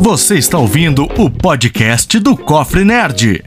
Você está ouvindo o podcast do Cofre Nerd.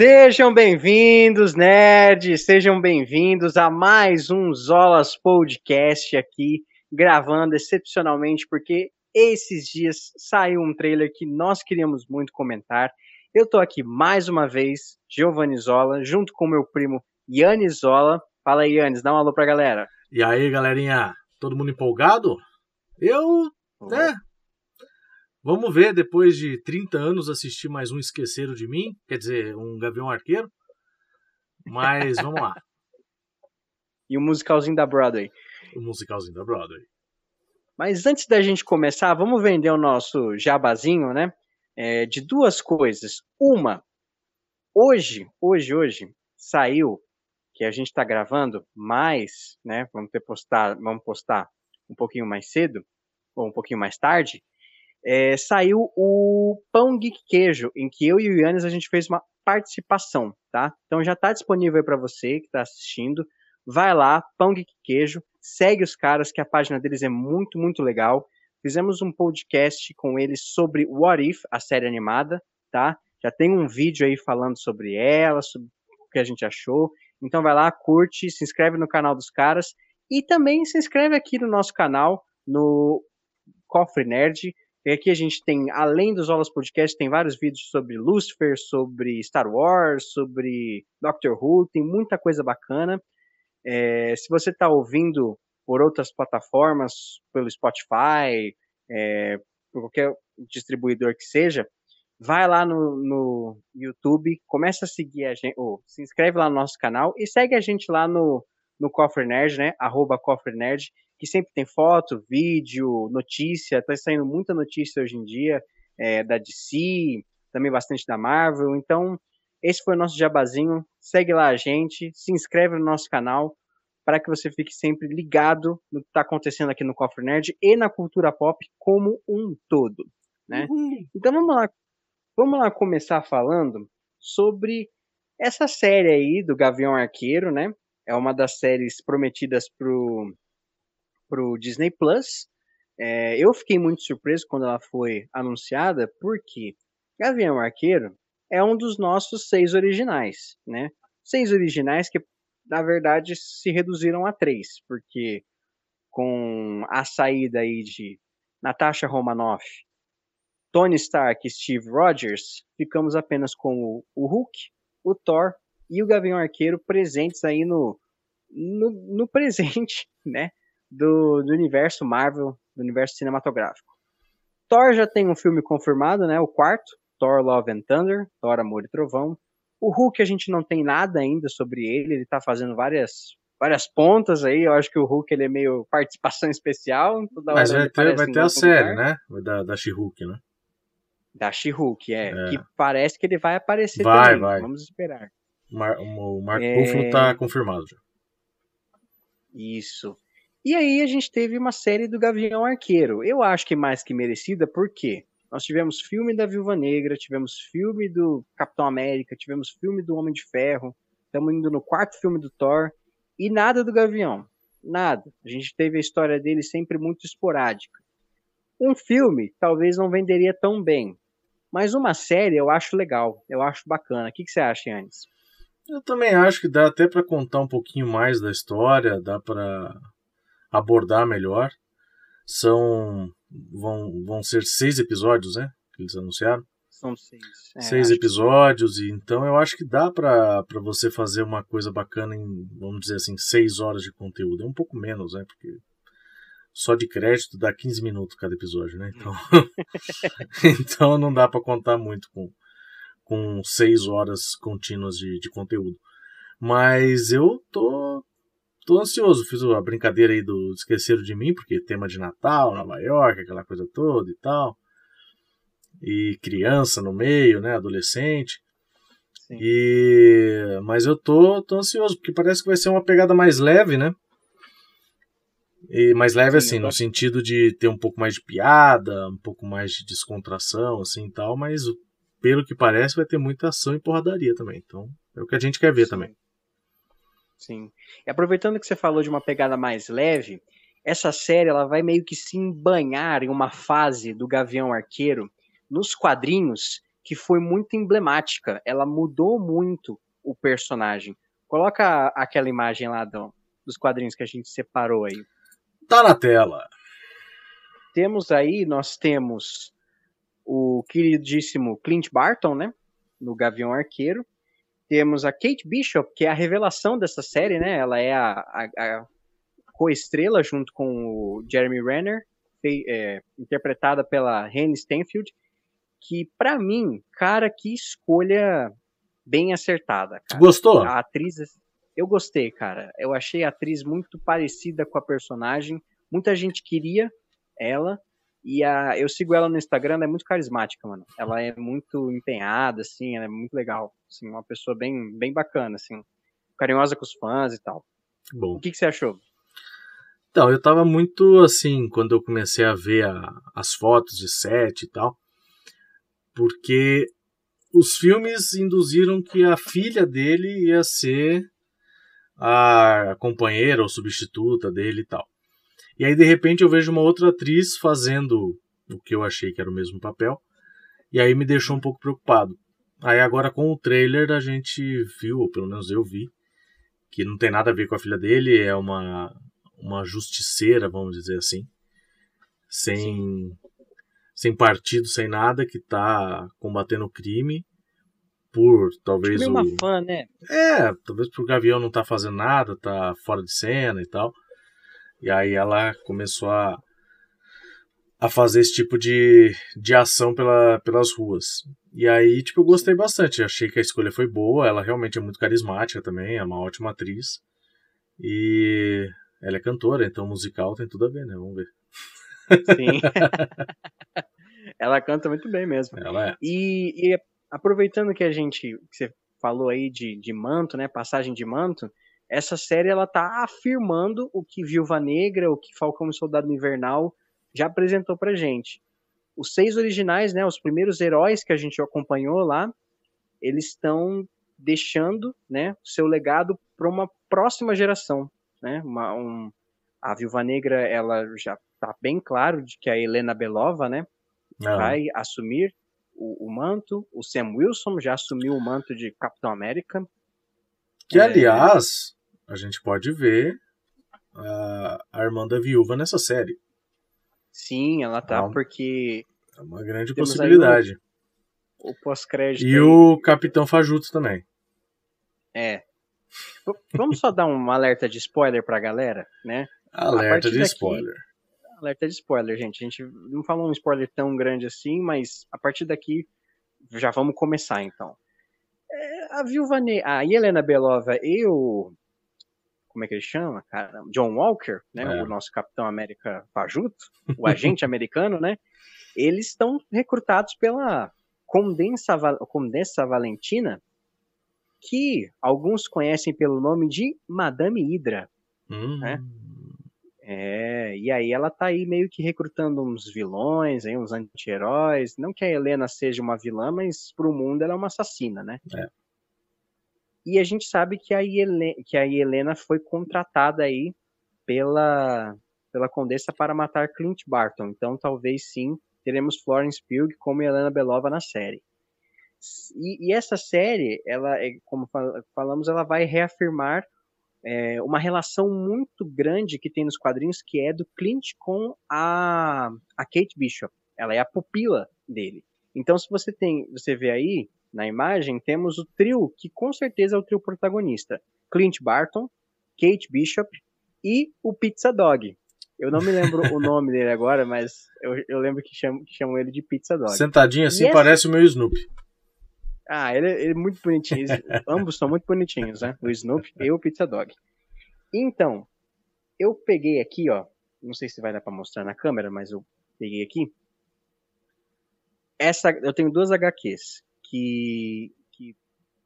Sejam bem-vindos, nerds! Sejam bem-vindos a mais um Zolas Podcast aqui, gravando excepcionalmente, porque esses dias saiu um trailer que nós queríamos muito comentar. Eu tô aqui mais uma vez, Giovanni Zola, junto com meu primo Yannis Zola. Fala aí, Yannis, dá um alô pra galera. E aí, galerinha, todo mundo empolgado? Eu, né, Vamos ver, depois de 30 anos, assistir mais um Esqueceram de Mim, quer dizer, um Gavião Arqueiro. Mas vamos lá. E o musicalzinho da Broadway. O musicalzinho da Broadway. Mas antes da gente começar, vamos vender o nosso jabazinho, né? É, de duas coisas. Uma, hoje, hoje, hoje, saiu, que a gente está gravando, mas, né? Vamos ter postar, vamos postar um pouquinho mais cedo, ou um pouquinho mais tarde, é, saiu o Pão Geek Queijo, em que eu e o Yannis a gente fez uma participação, tá? Então já está disponível para você que está assistindo. Vai lá, Pão Geek Queijo, segue os caras, que a página deles é muito, muito legal. Fizemos um podcast com eles sobre What If, a série animada, tá? Já tem um vídeo aí falando sobre ela, sobre o que a gente achou. Então vai lá, curte, se inscreve no canal dos caras e também se inscreve aqui no nosso canal, no Cofre Nerd. E aqui a gente tem, além dos Aulas Podcast, tem vários vídeos sobre Lucifer, sobre Star Wars, sobre Doctor Who, tem muita coisa bacana. É, se você está ouvindo por outras plataformas, pelo Spotify, é, por qualquer distribuidor que seja, vai lá no, no YouTube, começa a seguir a gente, ou se inscreve lá no nosso canal e segue a gente lá no, no Cofre Nerd, né? Arroba Cofre Nerd que sempre tem foto, vídeo, notícia, tá saindo muita notícia hoje em dia é, da DC, também bastante da Marvel. Então, esse foi o nosso jabazinho. Segue lá a gente, se inscreve no nosso canal para que você fique sempre ligado no que está acontecendo aqui no Cofre Nerd e na cultura pop como um todo, né? Uhum. Então vamos lá, vamos lá começar falando sobre essa série aí do Gavião Arqueiro, né? É uma das séries prometidas pro para o Disney Plus. É, eu fiquei muito surpreso quando ela foi anunciada, porque Gavião Arqueiro é um dos nossos seis originais, né? Seis originais que, na verdade, se reduziram a três, porque com a saída aí de Natasha Romanoff, Tony Stark e Steve Rogers, ficamos apenas com o, Hulk, o Thor e o Gavião Arqueiro presentes aí no, no, no presente, né? Do, do universo Marvel, do universo cinematográfico. Thor já tem um filme confirmado, né? O quarto, Thor Love and Thunder, Thor Amor e Trovão. O Hulk a gente não tem nada ainda sobre ele, ele tá fazendo várias várias pontas aí, eu acho que o Hulk ele é meio participação especial. Mas vai ter, vai ter a série, lugar. né? Da, da She-Hulk, né? Da She-Hulk, é, é, Que parece que ele vai aparecer vai, também. Vai. Vamos esperar. Mar, o Mark é... Ruffalo tá confirmado já. Isso. E aí a gente teve uma série do Gavião Arqueiro. Eu acho que mais que merecida, porque nós tivemos filme da Viúva Negra, tivemos filme do Capitão América, tivemos filme do Homem de Ferro, estamos indo no quarto filme do Thor, e nada do Gavião. Nada. A gente teve a história dele sempre muito esporádica. Um filme talvez não venderia tão bem, mas uma série eu acho legal, eu acho bacana. O que, que você acha, Yannis? Eu também acho que dá até para contar um pouquinho mais da história, dá para abordar melhor. São vão, vão ser seis episódios, né? Que eles anunciaram. São seis. É, seis episódios, que... e então eu acho que dá para você fazer uma coisa bacana em, vamos dizer assim, seis horas de conteúdo. É um pouco menos, né? Porque só de crédito dá 15 minutos cada episódio, né? Então, então não dá para contar muito com, com seis horas contínuas de, de conteúdo. Mas eu tô tô ansioso. Fiz a brincadeira aí do Esqueceram de Mim, porque tema de Natal, Nova York, aquela coisa toda e tal. e criança no meio, né, adolescente. Sim. E mas eu tô, tô ansioso porque parece que vai ser uma pegada mais leve, né? E mais leve Sim, assim, no sentido de ter um pouco mais de piada, um pouco mais de descontração assim e tal, mas pelo que parece vai ter muita ação e porradaria também. Então, é o que a gente quer ver Sim. também. Sim. E aproveitando que você falou de uma pegada mais leve, essa série ela vai meio que se embanhar em uma fase do Gavião Arqueiro nos quadrinhos que foi muito emblemática. Ela mudou muito o personagem. Coloca aquela imagem lá do, dos quadrinhos que a gente separou aí. Tá na tela. Temos aí, nós temos o queridíssimo Clint Barton, né? No Gavião Arqueiro. Temos a Kate Bishop, que é a revelação dessa série, né? Ela é a, a, a co-estrela junto com o Jeremy Renner, é, interpretada pela Hannah Stanfield que para mim, cara, que escolha bem acertada. Cara. Gostou? A atriz, eu gostei, cara. Eu achei a atriz muito parecida com a personagem. Muita gente queria ela. E a, eu sigo ela no Instagram, ela é muito carismática, mano. Ela é muito empenhada, assim, ela é muito legal. Assim, uma pessoa bem, bem bacana, assim. Carinhosa com os fãs e tal. Bom. O que, que você achou? Então, eu tava muito assim, quando eu comecei a ver a, as fotos de set e tal porque os filmes induziram que a filha dele ia ser a companheira ou substituta dele e tal. E aí de repente eu vejo uma outra atriz fazendo o que eu achei que era o mesmo papel, e aí me deixou um pouco preocupado. Aí agora com o trailer a gente viu, ou pelo menos eu vi, que não tem nada a ver com a filha dele, é uma uma justiceira, vamos dizer assim, sem sem partido, sem nada, que tá combatendo o crime por talvez Acho uma fã, né? É, talvez porque o Gavião não tá fazendo nada, tá fora de cena e tal. E aí ela começou a, a fazer esse tipo de, de ação pela, pelas ruas. E aí, tipo, eu gostei bastante. Achei que a escolha foi boa. Ela realmente é muito carismática também, é uma ótima atriz. E ela é cantora, então musical tem tudo a ver, né? Vamos ver. Sim. Ela canta muito bem mesmo. Ela é. E, e aproveitando que a gente, que você falou aí de, de manto, né? Passagem de manto. Essa série ela tá afirmando o que Viúva Negra, o que Falcão e Soldado Invernal já apresentou pra gente. Os seis originais, né, os primeiros heróis que a gente acompanhou lá, eles estão deixando, né, seu legado para uma próxima geração, né? Uma, um, a Viúva Negra, ela já tá bem claro de que a Helena Belova, né, não. vai assumir o, o, manto. O Sam Wilson já assumiu o manto de Capitão América. Que, é... aliás, a gente pode ver a, a irmã da viúva nessa série. Sim, ela tá, então, porque. É uma grande possibilidade. O, o pós-crédito. E aí. o Capitão Fajuto também. É. Vamos só dar um alerta de spoiler pra galera, né? Alerta de daqui, spoiler alerta de spoiler, gente. A gente não falou um spoiler tão grande assim, mas a partir daqui já vamos começar então. É, a Viúva ne a Helena Belova e o como é que ele chama, cara? John Walker, né? É. O nosso Capitão América Fajuto, o agente americano, né? Eles estão recrutados pela Condensa, Condensa Valentina, que alguns conhecem pelo nome de Madame Hydra, hum. né? É, e aí ela tá aí meio que recrutando uns vilões, aí, uns anti-heróis. Não que a Helena seja uma vilã, mas pro mundo ela é uma assassina, né? É. E a gente sabe que a, Helena, que a foi contratada aí pela, pela Condessa para matar Clint Barton. Então talvez sim teremos Florence Pugh como Helena Belova na série. E, e essa série, ela, é, como falamos, ela vai reafirmar é, uma relação muito grande que tem nos quadrinhos, que é do Clint com a, a Kate Bishop. Ela é a pupila dele. Então, se você tem, você vê aí na imagem, temos o trio que com certeza é o trio protagonista: Clint Barton, Kate Bishop e o Pizza Dog. Eu não me lembro o nome dele agora, mas eu, eu lembro que chamam, que chamam ele de Pizza Dog. Sentadinho assim, essa... parece o meu Snoopy. Ah, ele, ele é muito bonitinho. ambos são muito bonitinhos, né? O Snoopy e o Pizza Dog. Então, eu peguei aqui, ó. Não sei se vai dar para mostrar na câmera, mas eu peguei aqui. essa, eu tenho duas HQs que, que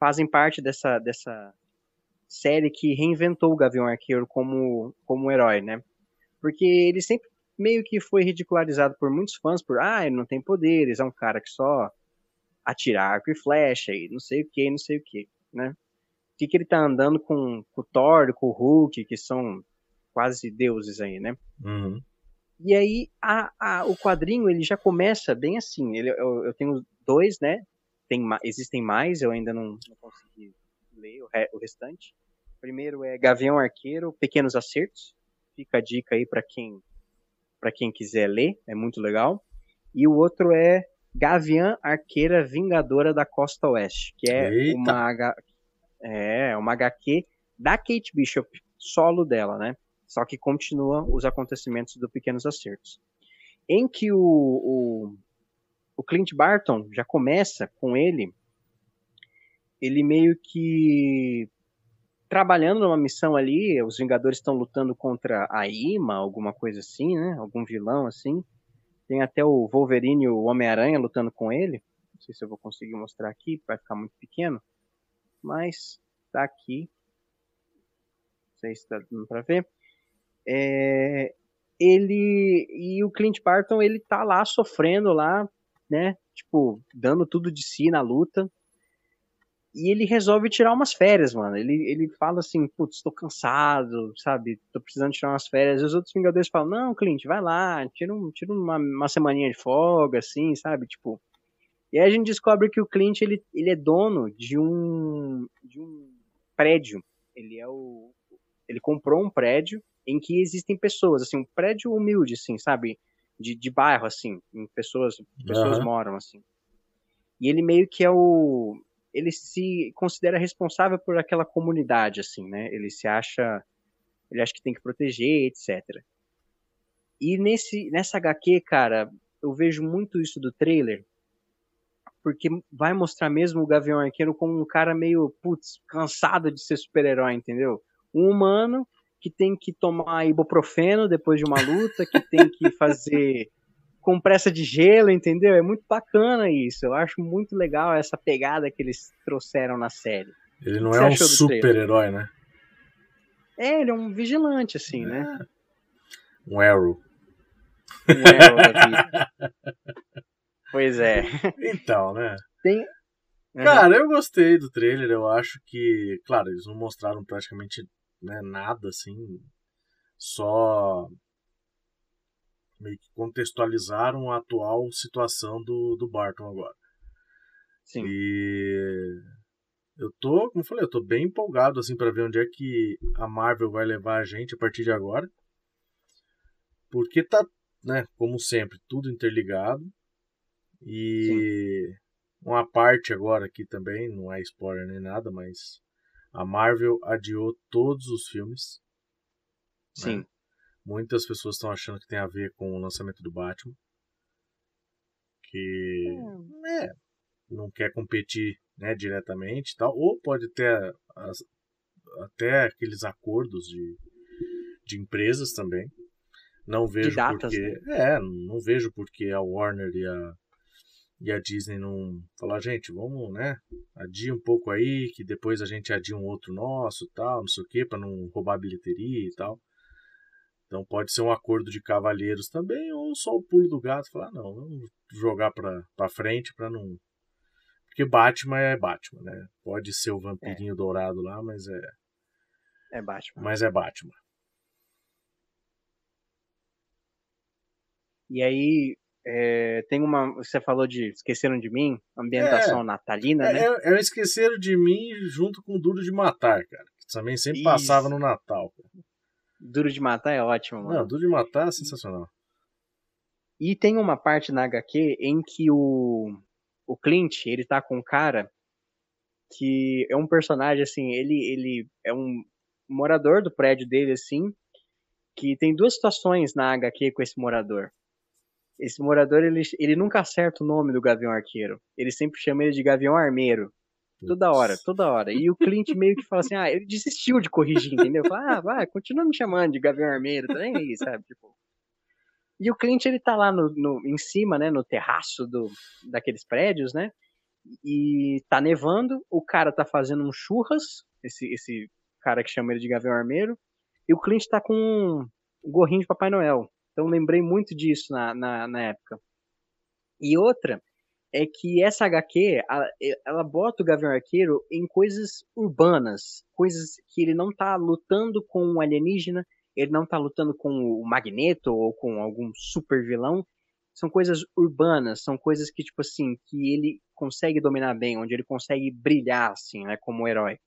fazem parte dessa, dessa série que reinventou o Gavião Arqueiro como, como herói, né? Porque ele sempre meio que foi ridicularizado por muitos fãs por, ah, ele não tem poderes, é um cara que só atira arco e flecha e não sei o que, não sei o que, né? O que, que ele tá andando com, com o Thor, com o Hulk, que são quase deuses aí, né? Uhum. E aí a, a, o quadrinho ele já começa bem assim. Ele, eu, eu tenho dois, né? Tem, existem mais, eu ainda não, não consegui ler o, re, o restante. Primeiro é Gavião Arqueiro, Pequenos Acertos. Fica a dica aí para quem para quem quiser ler, é muito legal. E o outro é Gavião Arqueira Vingadora da Costa Oeste, que é Eita. uma é uma HQ da Kate Bishop, solo dela, né? Só que continua os acontecimentos do Pequenos Acertos. Em que o, o, o Clint Barton já começa com ele, ele meio que trabalhando numa missão ali, os Vingadores estão lutando contra a Ima, alguma coisa assim, né? Algum vilão assim. Tem até o Wolverine e o Homem-Aranha lutando com ele. Não sei se eu vou conseguir mostrar aqui, vai ficar muito pequeno. Mas tá aqui. Não sei se tá dando pra ver. É, ele e o Clint Barton, ele tá lá sofrendo lá, né? Tipo, dando tudo de si na luta. E ele resolve tirar umas férias, mano. Ele, ele fala assim, putz, tô cansado, sabe? Tô precisando tirar umas férias. E os outros Vingadores falam, não, Clint, vai lá, tira, um, tira uma, uma semaninha de folga, assim, sabe? Tipo. E aí a gente descobre que o Clint, ele, ele é dono de um, de um prédio. Ele é o. Ele comprou um prédio em que existem pessoas, assim, um prédio humilde, assim, sabe? De, de bairro, assim, em pessoas, pessoas uhum. moram, assim. E ele meio que é o ele se considera responsável por aquela comunidade, assim, né? Ele se acha, ele acha que tem que proteger, etc. E nesse, nessa HQ, cara, eu vejo muito isso do trailer, porque vai mostrar mesmo o Gavião Arqueiro como um cara meio, putz, cansado de ser super-herói, entendeu? Um humano que tem que tomar ibuprofeno depois de uma luta, que tem que fazer compressa de gelo, entendeu? É muito bacana isso. Eu acho muito legal essa pegada que eles trouxeram na série. Ele não é um super-herói, né? É, ele é um vigilante, assim, né? é. né? Um Arrow. Um Arrow pois é. Então, né? Tem. Uhum. Cara, eu gostei do trailer. Eu acho que, claro, eles não mostraram praticamente né, nada assim. Só meio que contextualizaram a atual situação do, do Barton agora. Sim. E eu tô, como eu falei, eu tô bem empolgado assim para ver onde é que a Marvel vai levar a gente a partir de agora. Porque tá, né, como sempre, tudo interligado. E Sim. uma parte agora aqui também, não é spoiler nem nada, mas a Marvel adiou todos os filmes. Sim. Né? Muitas pessoas estão achando que tem a ver com o lançamento do Batman. Que é, não quer competir né, diretamente tal. Ou pode ter as, até aqueles acordos de, de empresas também. Não vejo datas, porque. Né? É, não vejo porque a Warner e a, e a Disney não falar, gente, vamos, né? Adia um pouco aí, que depois a gente adia um outro nosso tal, não sei o que, para não roubar bilheteria e tal. Então pode ser um acordo de cavalheiros também, ou só o pulo do gato, falar, não, vamos jogar pra, pra frente para não. Porque Batman é Batman, né? Pode ser o vampirinho é. dourado lá, mas é. É Batman. Mas é Batman. E aí, é, tem uma. Você falou de Esqueceram de Mim, ambientação é, natalina, né? É, é Esqueceram de Mim junto com Duro de Matar, cara. Que também sempre Isso. passava no Natal. Cara. Duro de Matar é ótimo, mano. Não, Duro de Matar é sensacional. E tem uma parte na HQ em que o, o Clint, ele tá com um cara que é um personagem, assim, ele, ele é um morador do prédio dele, assim, que tem duas situações na HQ com esse morador. Esse morador, ele, ele nunca acerta o nome do Gavião Arqueiro. Ele sempre chama ele de Gavião Armeiro. Toda hora, toda hora. E o Clint meio que fala assim, ah, ele desistiu de corrigir, entendeu? Fala, ah, vai, continua me chamando de Gavião Armeiro, também aí, sabe? Tipo. E o cliente ele tá lá no, no, em cima, né, no terraço do, daqueles prédios, né? E tá nevando, o cara tá fazendo um churras, esse, esse cara que chama ele de Gavião Armeiro, e o cliente tá com um gorrinho de Papai Noel. Então lembrei muito disso na, na, na época. E outra é que essa HQ, ela, bota o Gavião Arqueiro em coisas urbanas, coisas que ele não tá lutando com um alienígena, ele não tá lutando com o Magneto ou com algum super vilão. São coisas urbanas, são coisas que, tipo assim, que ele consegue dominar bem, onde ele consegue brilhar, assim, né, como herói.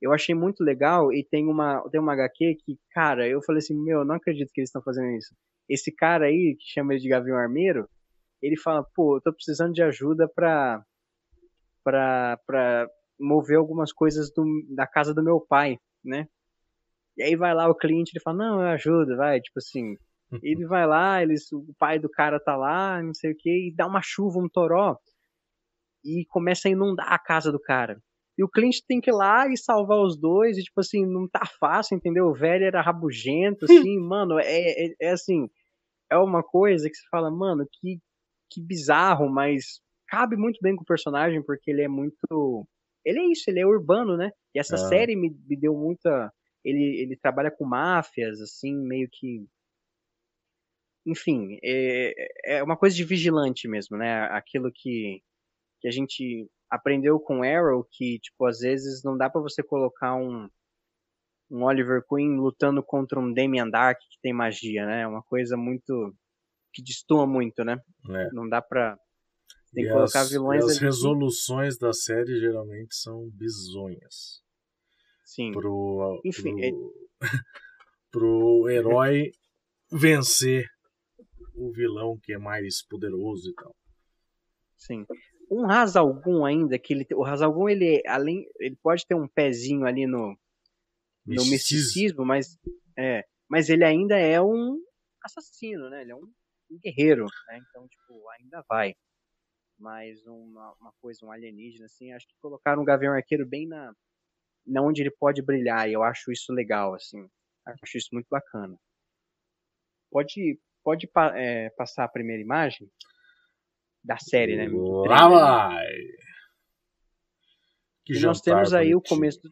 Eu achei muito legal e tem uma, tem uma HQ que, cara, eu falei assim, meu, não acredito que eles estão fazendo isso. Esse cara aí, que chama ele de Gavião Armeiro, ele fala, pô, eu tô precisando de ajuda pra, pra, pra mover algumas coisas do, da casa do meu pai, né? E aí vai lá o cliente, ele fala, não, eu ajudo, vai, tipo assim. Ele vai lá, eles, o pai do cara tá lá, não sei o que, e dá uma chuva, um toró, e começa a inundar a casa do cara. E o cliente tem que ir lá e salvar os dois, e tipo assim, não tá fácil, entendeu? O velho era rabugento, assim, mano, é, é, é, assim, é uma coisa que você fala, mano, que, que bizarro, mas cabe muito bem com o personagem, porque ele é muito. Ele é isso, ele é urbano, né? E essa ah. série me, me deu muita ele, ele trabalha com máfias, assim, meio que. Enfim, é, é uma coisa de vigilante mesmo, né? Aquilo que, que a gente aprendeu com Arrow, que, tipo, às vezes não dá para você colocar um, um Oliver Queen lutando contra um Damian Dark que tem magia, né? É uma coisa muito. que destoa muito, né? É. Não dá pra. Tem e que colocar as, vilões. as resoluções da série geralmente são bizonhas. Sim. Pro, Enfim, pro, é... pro herói vencer o vilão que é mais poderoso e tal. Sim. Um Hazalgun ainda, que ele, o Hazalgun, ele, além, ele pode ter um pezinho ali no, no misticismo, mas, é, mas ele ainda é um assassino, né? Ele é um, um guerreiro, né? Então, tipo, ainda vai. Mas uma, uma coisa, um alienígena, assim, acho que colocaram um Gavião Arqueiro bem na, onde ele pode brilhar, e eu acho isso legal, assim. Acho isso muito bacana. Pode, pode é, passar a primeira imagem da série, né? Lá vai! Que e nós temos aí bonitinho. o começo do...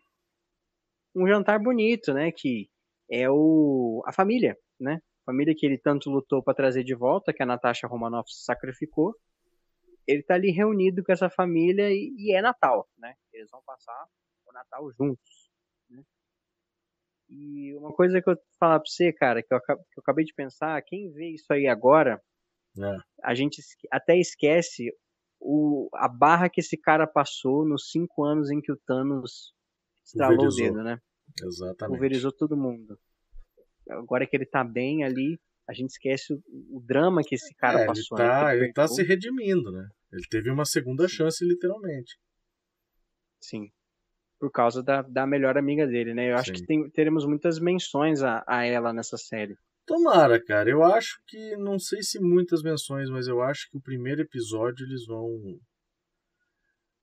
um jantar bonito, né? Que é o a família, né? A família que ele tanto lutou para trazer de volta, que a Natasha Romanoff sacrificou. Ele tá ali reunido com essa família e, e é Natal, né? Eles vão passar o Natal juntos. Né? E uma coisa que eu vou falar pra você, cara, que eu, que eu acabei de pensar, quem vê isso aí agora, é. a gente até esquece o, a barra que esse cara passou nos cinco anos em que o Thanos estralou o dedo, né? Exatamente. Pulverizou todo mundo. Agora que ele tá bem ali, a gente esquece o, o drama que esse cara é, passou. Ele tá, né? ele tá se redimindo, né? Ele teve uma segunda Sim. chance, literalmente. Sim por causa da, da melhor amiga dele, né? Eu Sim. acho que tem, teremos muitas menções a, a ela nessa série. Tomara, cara. Eu acho que, não sei se muitas menções, mas eu acho que o primeiro episódio eles vão.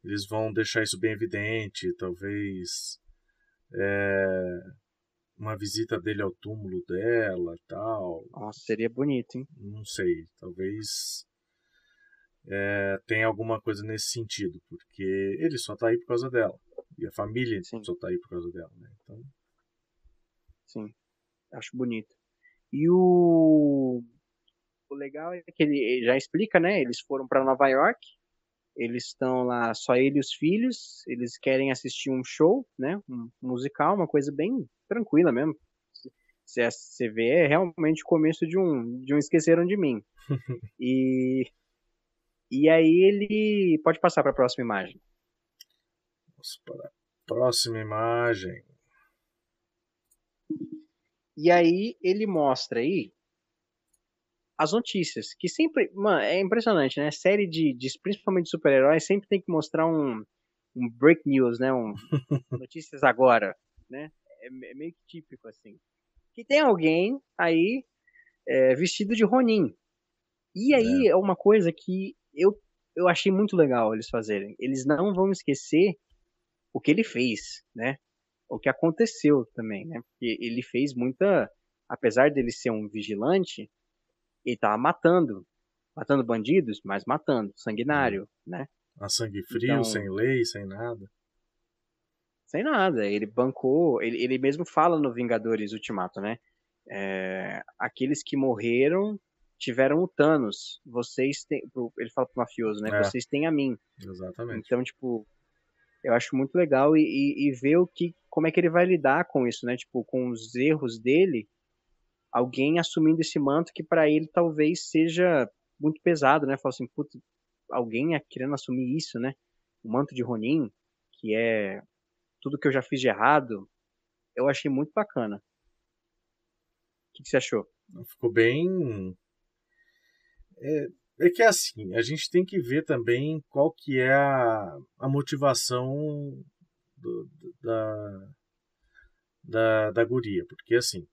Eles vão deixar isso bem evidente. Talvez. É, uma visita dele ao túmulo dela tal. Nossa, seria bonito, hein? Não sei. Talvez. É, tenha alguma coisa nesse sentido, porque ele só tá aí por causa dela. E a família Sim. só tá aí por causa dela, né? Então... Sim, acho bonito. E o... o legal é que ele já explica, né? Eles foram para Nova York, eles estão lá, só ele e os filhos, eles querem assistir um show, né? Um musical, uma coisa bem tranquila mesmo. Se você vê, é realmente o começo de um, de um Esqueceram de Mim. e, e aí ele pode passar para a próxima imagem. Vamos para a próxima imagem. E aí ele mostra aí as notícias, que sempre, mano, é impressionante, né? Série de, de principalmente de super-heróis sempre tem que mostrar um, um break news, né? Um notícias agora, né? É, é, meio que típico assim. Que tem alguém aí é, vestido de Ronin. E aí é. é uma coisa que eu, eu achei muito legal eles fazerem. Eles não vão esquecer o que ele fez, né? O que aconteceu também, né? Porque ele fez muita, apesar dele ser um vigilante, ele tava matando, matando bandidos, mas matando, sanguinário, Uhum. né? A sangue frio, Então- sem lei, sem nada. Sem nada, ele bancou, ele, ele mesmo fala no Vingadores Ultimato, né? É, aqueles que morreram tiveram o Thanos, vocês têm, ele fala pro mafioso, né? É. Vocês têm a mim. Exatamente. Então, tipo, eu acho muito legal e, e, e ver o que, como é que ele vai lidar com isso, né? Tipo, com os erros dele, alguém assumindo esse manto que pra ele talvez seja muito pesado, né? Fala assim, putz, alguém é querendo assumir isso, né? O manto de Ronin, que é tudo que eu já fiz de errado, eu achei muito bacana. O que, que você achou? Ficou bem. É, é que é assim, a gente tem que ver também qual que é a, a motivação do- da, da, da guria. Porque assim,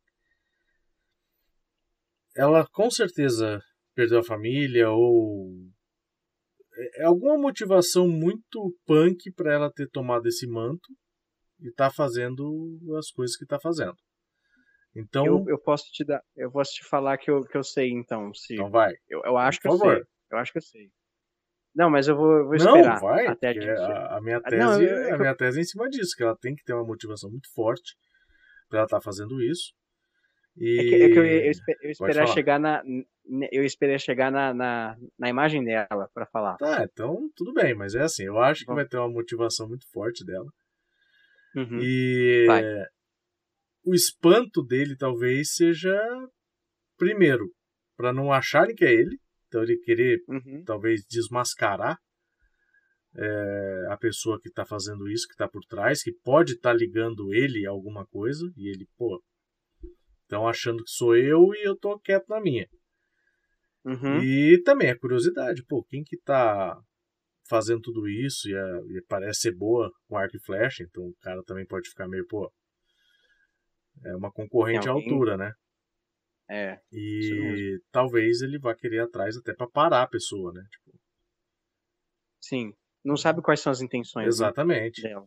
ela com certeza perdeu a família ou é é alguma motivação muito punk para ela ter tomado esse manto e tá fazendo as coisas que tá fazendo. Então, Eu, eu posso te dar, eu posso te falar que eu, que eu sei então, se então vai. eu, eu acho que Por eu favor. sei. Eu acho que eu sei. Não, mas eu vou, eu vou Não, esperar vai. até que a, a minha Ah, tese, não, eu- é que a eu- minha tese é em cima disso, que ela tem que ter uma motivação muito forte para ela estar fazendo isso. E É que, é que eu, eu, eu esperar chegar na. Eu esperei chegar na, na, na imagem dela pra falar. tá, então tudo bem, mas é assim, eu acho que vai ter uma motivação muito forte dela. Uhum. E Vai. O espanto dele talvez seja primeiro para não acharem que é ele, então ele querer Uhum. talvez desmascarar é, a pessoa que está fazendo isso, que está por trás, que pode estar ligando ele a alguma coisa, e ele, pô, estão achando que sou eu e eu tô quieto na minha. Uhum. E também a curiosidade, pô, quem que tá fazendo tudo isso e, a- e parece ser boa com arco e flecha, então o cara também pode ficar meio, pô, é uma concorrente à alguém- altura, né? É. E talvez ele vá querer atrás até para parar a pessoa, né? Tipo, Sim. Não sabe quais são as intenções né, exatamente. dela.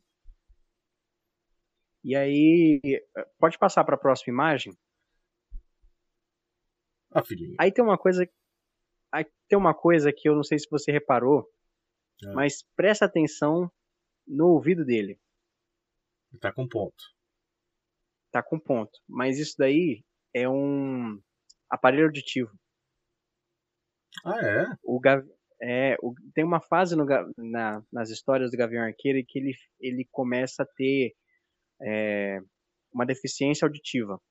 E aí. Pode passar pra próxima imagem? Ah, filhinha. Aí tem uma coisa. Aí tem uma coisa que eu não sei se você reparou, É. mas presta atenção no ouvido dele. Ele tá com ponto. Tá com ponto. Mas isso daí é um aparelho auditivo. Ah, é? O Gav... é, o... tem uma fase no na... nas histórias do Gavião Arqueiro que ele, ele começa a ter é, uma deficiência auditiva.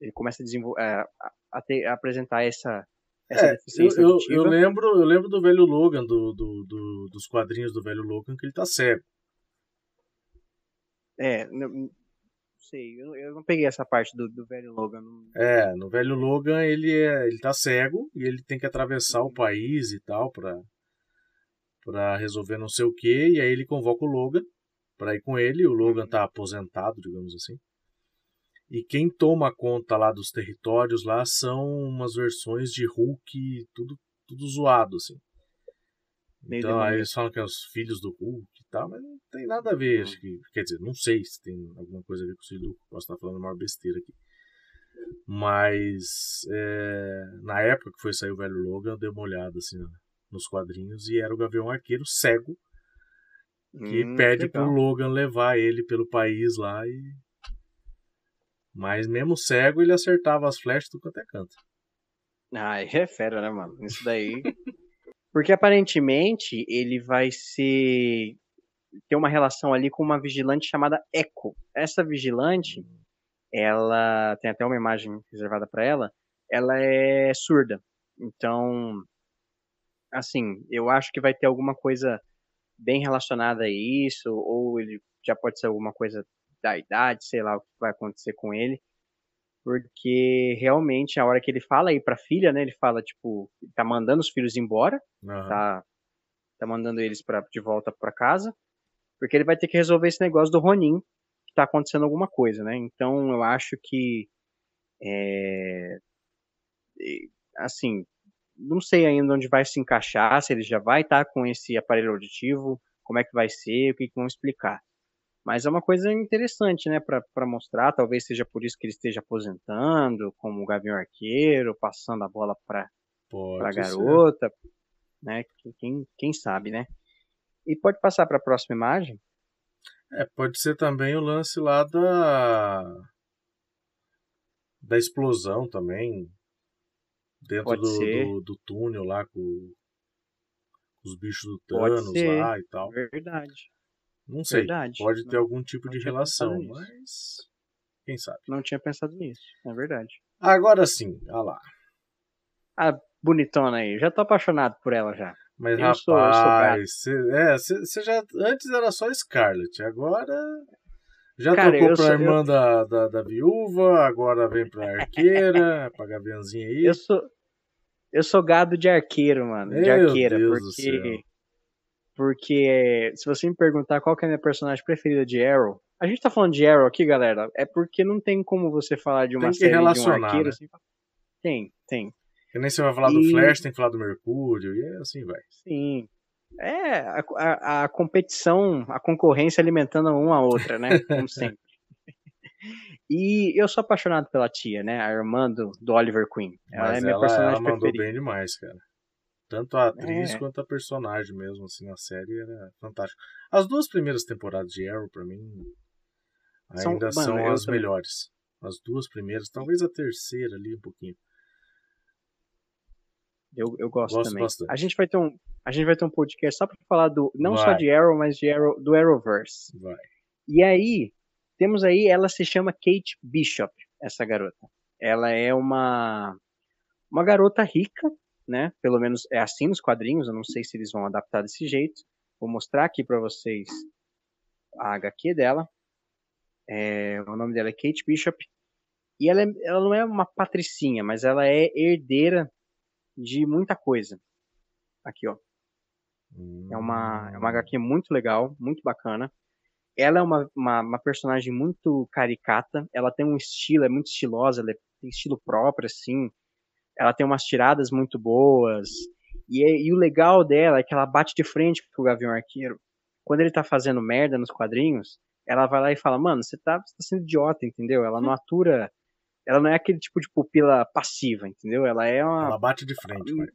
Ele começa a, desenvol... é, a- a ter- a apresentar essa, É, eu, deficiência eu, auditiva. eu lembro, eu lembro do velho Logan, do, do, do- dos quadrinhos do velho Logan, que ele tá cego. É, sei, eu, eu não peguei essa parte do, do velho Logan. não- É, no velho Logan ele, é, ele tá cego e ele tem que atravessar o país e tal pra, pra resolver não sei o que. E aí ele convoca o Logan pra ir com ele. O Logan Uhum. tá aposentado, digamos assim. E quem toma conta lá dos territórios lá são umas versões de Hulk, tudo, tudo zoado, assim. Então aí eles falam que é os filhos do Hulk e tal, mas não tem nada a ver, acho que. Quer dizer, não sei se tem alguma coisa a ver com os filhos do Hulk. Posso estar falando uma besteira aqui. Mas é, na época que foi sair o velho Logan, eu dei uma olhada assim na- nos quadrinhos e era o Gavião Arqueiro cego que Hum, pede legal. pro Logan levar ele pelo país lá e. Mas mesmo cego, ele acertava as flechas do quanto é canto. Ai, é fera, né, mano? Isso daí. Porque aparentemente ele vai ser. ter uma relação ali com uma vigilante chamada Echo. Essa vigilante, ela. tem até uma imagem reservada pra ela. Ela é surda. Então. Assim, eu acho que vai ter alguma coisa bem relacionada a isso, ou ele já pode ser alguma coisa da idade, sei lá o que vai acontecer com ele. Porque realmente, a hora que ele fala aí pra filha, né? Ele fala, tipo, tá mandando os filhos embora, Aham. tá, tá mandando eles pra, de volta pra casa, porque ele vai ter que resolver esse negócio do Ronin, que tá acontecendo alguma coisa, né? Então eu acho que. É, assim, não sei ainda onde vai se encaixar, se ele já vai estar com esse aparelho auditivo, como é que vai ser, o que, que vão explicar. Mas é uma coisa interessante, né, para mostrar. Talvez seja por isso que ele esteja aposentando, como o Gavião Arqueiro, passando a bola para ser. garota, né? Quem- Quem, sabe, né? E pode passar para a próxima imagem? É, pode ser também o lance lá da. da explosão também. Dentro do, do, do túnel lá com os bichos do Thanos lá e tal. Verdade. Não sei. Verdade. Pode ter Não- algum tipo de relação, mas. Quem sabe? Não tinha pensado nisso. É verdade. Agora sim, olha lá. A bonitona aí. Já tô apaixonado por ela já. Mas Eu eu rapaz, você é, já antes era só Scarlet, agora já Cara, trocou eu pra sou- irmã da, da, da viúva, agora vem pra arqueira, pra gaviãzinha aí. Eu sou. Eu sou gado de arqueiro, mano. De Meu arqueira. Deus porque. Porque se você me perguntar qual é a minha personagem preferida de Arrow, a gente tá falando de Arrow aqui, galera, é porque não tem como você falar de uma Tem que série de um arqueiro né? assim. Tem, tem. Que nem você vai falar do E- Flash, tem que falar do Mercúrio, e assim vai. Sim. É, a, a, a competição, a concorrência alimentando uma a outra, né? Como sempre. E eu sou apaixonado pela tia, né? A irmã do, do Oliver Queen. Ela Mas é minha ela, personagem ela mandou preferida. bem demais, cara. Tanto a atriz É. quanto a personagem mesmo, assim, na série era fantástico. As duas primeiras temporadas de Arrow, pra mim, São- ainda são eu as melhores. As duas primeiras, talvez a terceira ali um pouquinho. Eu, eu gosto, Gosto também. bastante. A gente vai ter um, a gente vai ter um podcast só pra falar do não só Vai. de Arrow, mas de Arrow, do Arrowverse. Vai. E aí, temos aí, ela se chama Kate Bishop, essa garota. Ela é uma uma garota rica, né? Pelo menos é assim nos quadrinhos, eu não sei se eles vão adaptar desse jeito. Vou mostrar aqui pra vocês a HQ dela. É, o nome dela é Kate Bishop. E ela, é- ela não é uma patricinha, mas ela é herdeira de muita coisa. Aqui, ó. É uma, é uma. HQ muito legal, muito bacana. Ela é uma, uma, uma personagem muito caricata. Ela tem um estilo, é muito estilosa, ela é- tem estilo próprio, assim. Ela tem umas tiradas muito boas. E, é- e o legal dela é que ela bate de frente com o Gavião Arqueiro. Quando ele tá fazendo merda nos quadrinhos, ela vai lá e fala, mano, você tá, você tá sendo idiota, entendeu? Ela não atura. Ela não é aquele tipo de pupila passiva, entendeu? Ela é uma Ela bate de frente, Mark.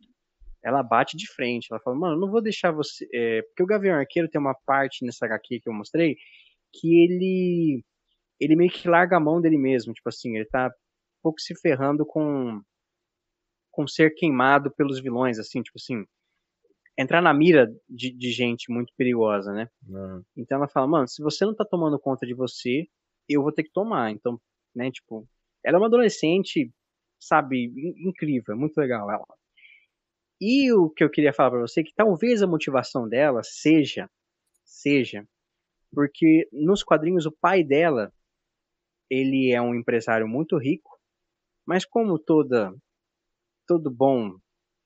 ela bate de frente. Ela fala, mano, eu não vou deixar você. é, porque o Gavião Arqueiro tem uma parte nessa HQ que eu mostrei que ele. Ele meio que larga a mão dele mesmo. Tipo assim, ele tá um pouco se ferrando com. Com ser queimado pelos vilões, assim, tipo assim. Entrar na mira de, de gente muito perigosa, né? Não. Então ela fala, mano, se você não tá tomando conta de você, eu vou ter que tomar. Então, né, tipo, ela é uma adolescente, sabe, in- incrível, é muito legal ela. E o que eu queria falar pra você é que talvez a motivação dela seja, seja, porque nos quadrinhos o pai dela, ele é um empresário muito rico, mas como toda, todo bom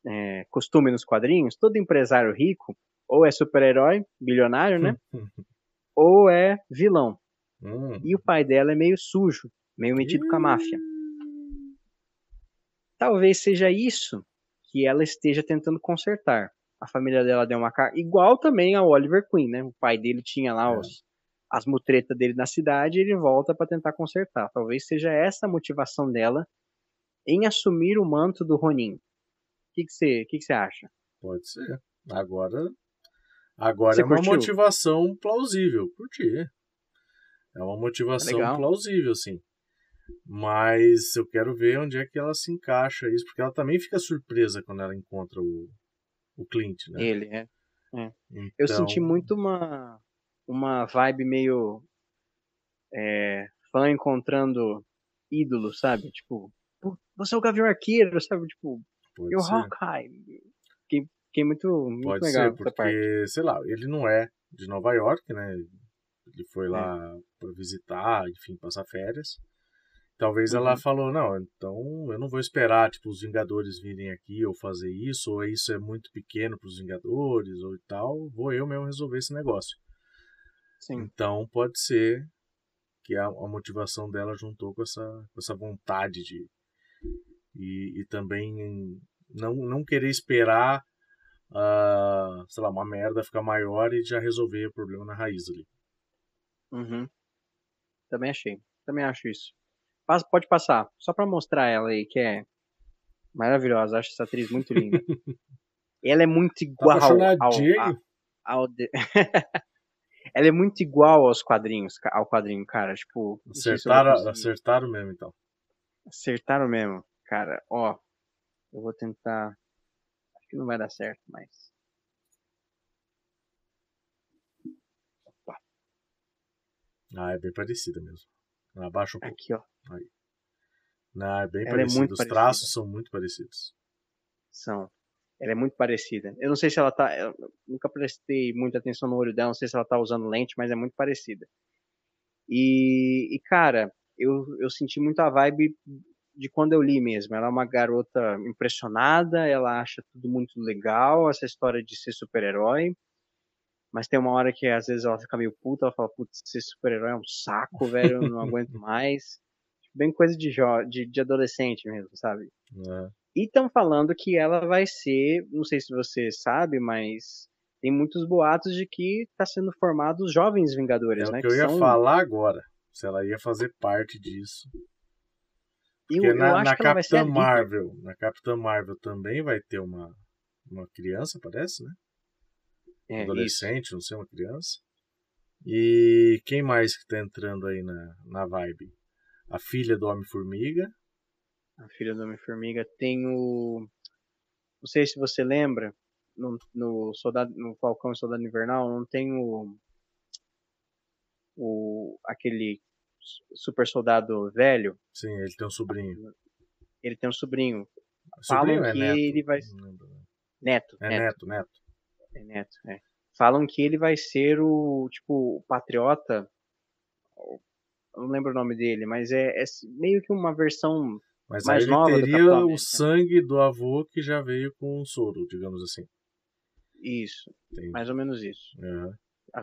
é, costume nos quadrinhos, todo empresário rico ou é super-herói, bilionário, né? ou é vilão. Hum. E o pai dela é meio sujo, meio metido com a máfia. Talvez seja isso que ela esteja tentando consertar. A família dela deu uma cara. Igual também ao Oliver Queen, né? O pai dele tinha lá É. os, as mutretas dele na cidade e ele volta para tentar consertar. Talvez seja essa a motivação dela em assumir o manto do Ronin. O que que você que que você acha? Pode ser. Agora, agora é uma curtiu? motivação plausível. Curti. É uma motivação Legal. plausível, sim. Mas eu quero ver onde é que ela se encaixa isso, porque ela também fica surpresa quando ela encontra o, o Clint, né? Ele, é. Eu Então, senti muito uma, uma vibe meio é, fã encontrando ídolo, sabe? Tipo, "Pô, você é o Gavião Arqueiro, sabe? Tipo, Pode e o ser. Hawkeye. Fiquei, fiquei muito, muito Pode legal ser, essa parte. porque, sei lá, ele não é de Nova York, né? Ele foi É. lá para visitar, enfim, passar férias. Talvez ela Uhum. falou, não, então eu não vou esperar, tipo, os Vingadores virem aqui ou fazer isso, ou isso é muito pequeno para os Vingadores, ou tal, vou eu mesmo resolver esse negócio. Sim. Então pode ser que a, a motivação dela juntou com essa, com essa vontade de. E, e também não, não querer esperar, ah, sei lá, uma merda ficar maior e já resolver o problema na raiz ali. Uhum. Também achei. Também acho isso. Pode passar. Só pra mostrar ela aí, que é. Maravilhosa, acho essa atriz muito linda. ela é muito Tá igual apaixonado, ao, Diego? a- ao de- ela é muito igual aos quadrinhos, ao quadrinho, cara. Tipo, se Acertaram, conseguir- acertaram mesmo, então. acertaram mesmo, cara. Ó, eu vou tentar. Acho que não vai dar certo, mas. Ah, é bem parecida mesmo. Abaixa um pouco. Aqui, ó. Não, é bem Ela é parecida. muito Os parecida. traços são muito parecidos. São. Ela é muito parecida. Eu não sei se ela tá. Eu nunca prestei muita atenção no olho dela, não sei se ela tá usando lente, mas é muito parecida. E, e cara, eu, eu senti muito a vibe de quando eu li mesmo. Ela é uma garota impressionada, ela acha tudo muito legal, essa história de ser super-herói. Mas tem uma hora que às vezes ela fica meio puta, ela fala, putz, ser super-herói é um saco, velho, eu não aguento mais. Bem coisa de, jo de, de adolescente mesmo, sabe? né? E estão falando que ela vai ser, não sei se você sabe, mas tem muitos boatos de que está sendo formado os jovens Vingadores, É né? o que eu ia são- falar agora. Se ela ia fazer parte disso. Eu, eu na, acho na que ela Capitã. Marvel, na Capitã Marvel também vai ter uma, uma criança, parece, né? É, isso. Adolescente, não sei, uma criança. E quem mais que tá entrando aí na, na vibe? A filha do Homem-Formiga. A filha do Homem-Formiga tem o. Não sei se você lembra, no, no, Soldado, no Falcão e Soldado Invernal, não tem o. o aquele super soldado velho. Sim, ele tem um sobrinho. Ele tem um sobrinho, Sobrinho Falam é que neto? ele vai- lembro. neto. É neto. neto, neto. É neto, é. Falam que ele vai ser o, tipo, o patriota. Eu não lembro o nome dele, mas é, é meio que uma versão. Mas Mais ele nova do teria o sangue do avô que já veio com o soro, digamos assim. Isso, Tem- mais ou menos isso. é, Ah,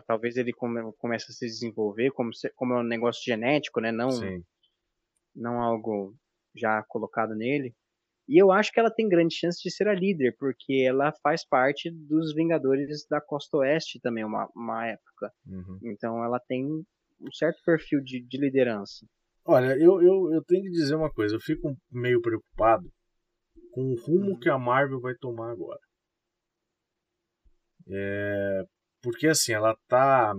talvez ele come, comece a se desenvolver como, se- como é um negócio genético, né? Não, sim. não algo já colocado nele. E eu acho que ela tem grande chance de ser a líder, porque ela faz parte dos Vingadores da Costa Oeste também, uma, uma época. Uhum. Então ela tem um certo perfil de, de liderança. Olha, eu, eu, eu tenho que dizer uma coisa, eu fico meio preocupado com o rumo Uhum. que a Marvel vai tomar agora. É, porque assim, ela tá.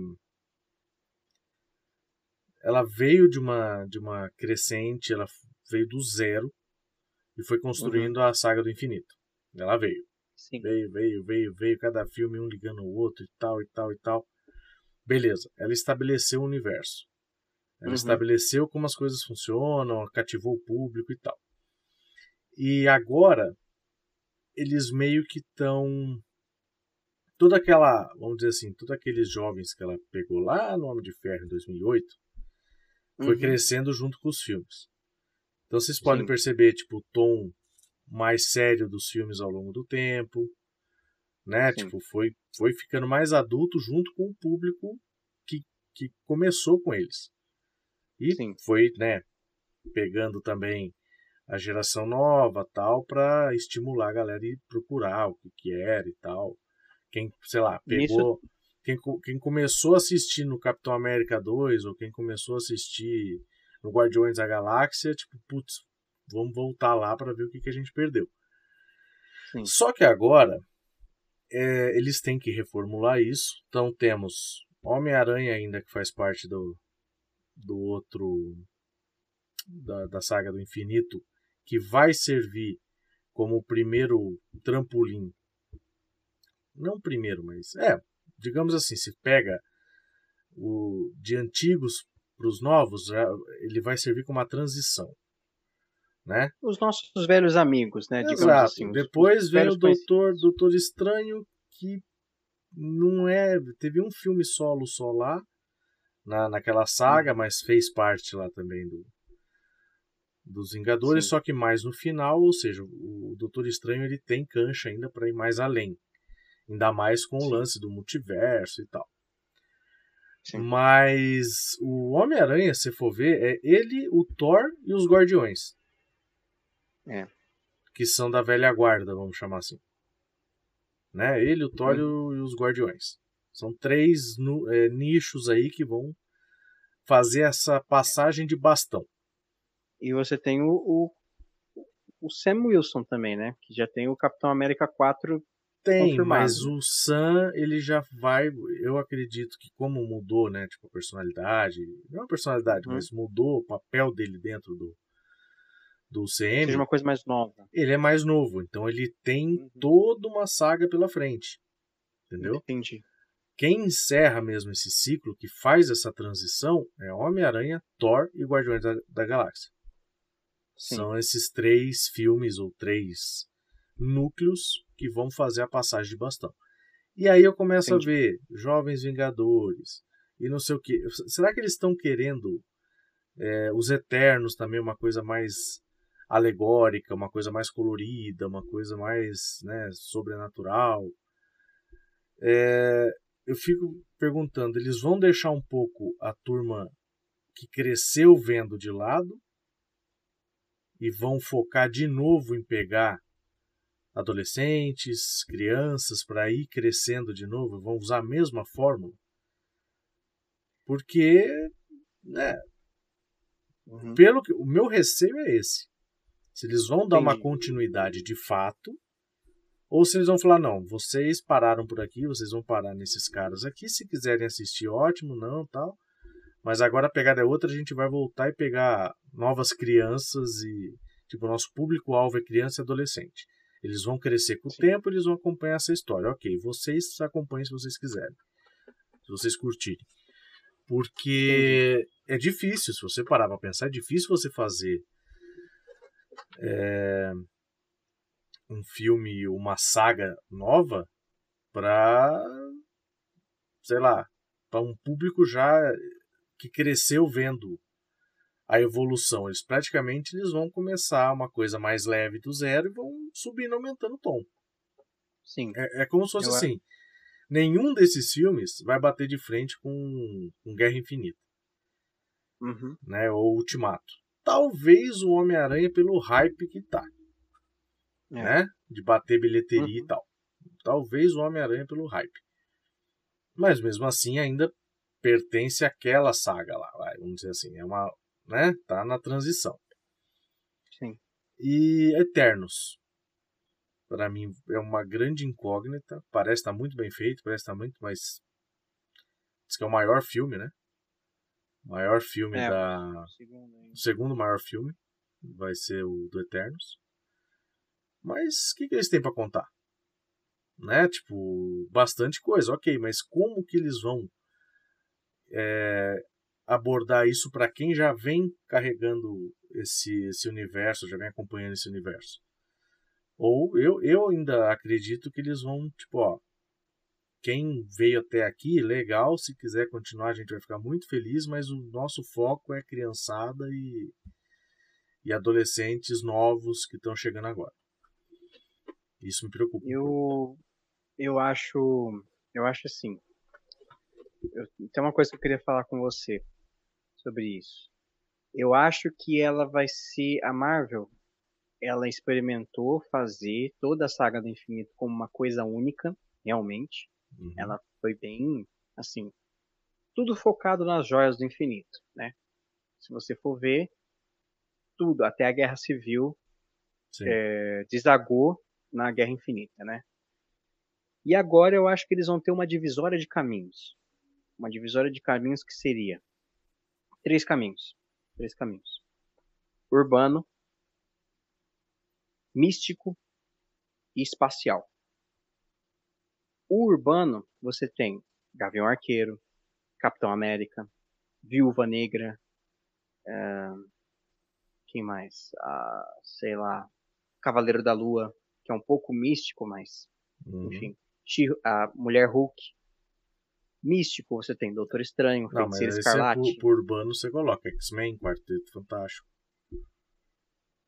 Ela veio de uma, de uma crescente, ela veio do zero e foi construindo Uhum. a saga do infinito. Ela veio. Sim. Veio, veio, veio, veio, cada filme um ligando o outro e tal, e tal, e tal. Beleza, ela estabeleceu o universo. Ela Uhum. estabeleceu como as coisas funcionam, cativou o público e tal. E agora, eles meio que estão. Toda aquela, vamos dizer assim, todos aqueles jovens que ela pegou lá no Homem de Ferro em 2008, foi Uhum. crescendo junto com os filmes. Então vocês podem Sim. perceber, tipo, o tom mais sério dos filmes ao longo do tempo, né? Sim. Tipo, foi, foi ficando mais adulto junto com o público que, que começou com eles. E Sim. foi, né, pegando também a geração nova, tal, para estimular a galera e procurar o que, que era e tal. Quem, sei lá, pegou quem, co- quem começou a assistir no Capitão América 2 ou quem começou a assistir no Guardiões da Galáxia, tipo, putz, vamos voltar lá para ver o que, que a gente perdeu. Sim. Só que agora é, eles têm que reformular isso. Então temos Homem-Aranha ainda que faz parte do, do outro da, da saga do infinito, que vai servir como o primeiro trampolim. Não o primeiro, mas é, digamos assim, se pega o de antigos para os novos, já- ele vai servir como uma transição, né? Os nossos velhos amigos, né? Digamos Exato. assim. os- Depois vem o Doutor, Doutor Estranho, que não é. Teve um filme solo só lá, na, naquela saga, mas fez parte lá também do dos Vingadores, Sim. só que mais no final, ou seja, o Doutor Estranho ele tem cancha ainda para ir mais além. Ainda mais com o lance do multiverso e tal. Sim. Mas o Homem-Aranha, se for ver, é ele, o Thor e os Guardiões. É. Que são da velha guarda, vamos chamar assim. Né? Ele, o Thor e o- e os Guardiões. São três é, nichos aí que vão fazer essa passagem de bastão. E você tem o, o, o Sam Wilson também, né? Que já tem o Capitão América 4 tem, confirmado. mas o Sam, ele já vai. Eu acredito que, como mudou, né? Tipo, a personalidade. Não a personalidade, Uhum. mas mudou o papel dele dentro do, do CM. Seja uma coisa mais nova. Ele é mais novo, então ele tem Uhum. toda uma saga pela frente. Entendeu? Entendi. Quem encerra mesmo esse ciclo, que faz essa transição, é Homem-Aranha, Thor e Guardiões da, da Galáxia. Sim. São esses três filmes ou três núcleos que vão fazer a passagem de bastão. E aí eu começo Entendi. a ver Jovens Vingadores e não sei o que. Será que eles estão querendo é, os Eternos também, uma coisa mais alegórica, uma coisa mais colorida, uma coisa mais né, sobrenatural? É, eu fico perguntando, eles vão deixar um pouco a turma que cresceu vendo de lado e vão focar de novo em pegar adolescentes, crianças para ir crescendo de novo, vão usar a mesma fórmula? Porque, né, Uhum. pelo que o meu receio é esse. Se eles vão dar uma continuidade de fato, ou se eles vão falar, não, vocês pararam por aqui, vocês vão parar nesses caras aqui, se quiserem assistir, ótimo, não, tal. Mas agora a pegada é outra, a gente vai voltar e pegar novas crianças e, tipo, o nosso público-alvo é criança e adolescente. Eles vão crescer com o Sim. tempo, eles vão acompanhar essa história. Ok, vocês acompanhem se vocês quiserem. Se vocês curtirem. Porque é difícil, se você parar para pensar, é difícil você fazer é, um filme, uma saga nova para, sei lá, para um público já que cresceu vendo a evolução. Eles praticamente eles vão começar uma coisa mais leve do zero e vão subindo, aumentando o tom. Sim. É, é como se fosse Eu assim. Nenhum desses filmes vai bater de frente com, com Guerra Infinita, Uhum. né? Ou Ultimato. Talvez o Homem-Aranha pelo hype que tá, É. né? De bater bilheteria e Uhum. tal. Talvez o Homem-Aranha pelo hype. Mas mesmo assim ainda pertence àquela saga lá, vamos dizer assim, é uma, né? Tá na transição. Sim. E Eternos. Para mim é uma grande incógnita. Parece estar muito bem feito, parece estar muito mais. Diz que é o maior filme, né? O maior filme É. da. Segundo. O segundo maior filme vai ser o do Eternos. Mas o que, que eles têm para contar? Né? Tipo, bastante coisa, ok, mas como que eles vão é, abordar isso para quem já vem carregando esse, esse universo, já vem acompanhando esse universo? Ou eu, eu ainda acredito que eles vão, tipo, ó, quem veio até aqui, legal, se quiser continuar a gente vai ficar muito feliz, mas o nosso foco é criançada e, e adolescentes novos que estão chegando agora. Isso me preocupa. Eu, eu acho, eu acho assim. Eu, tem uma coisa que eu queria falar com você sobre isso. Eu acho que ela vai ser a Marvel. Ela experimentou fazer toda a saga do infinito como uma coisa única, realmente. Uhum. Ela foi bem, assim, tudo focado nas joias do infinito, né? Se você for ver, tudo, até a Guerra Civil, é, desagou na Guerra Infinita, né? E agora eu acho que eles vão ter uma divisória de caminhos. Uma divisória de caminhos que seria três caminhos. Três caminhos. Urbano, místico e espacial. O urbano, você tem Gavião Arqueiro, Capitão América, Viúva Negra, ah, quem mais? Ah, sei lá, Cavaleiro da Lua, que é um pouco místico, mas Uhum. enfim, a Mulher Hulk. Místico, você tem Doutor Estranho, Não, Feiticeiro é Escarlate. por, por urbano você coloca X-Men, Quarteto Fantástico.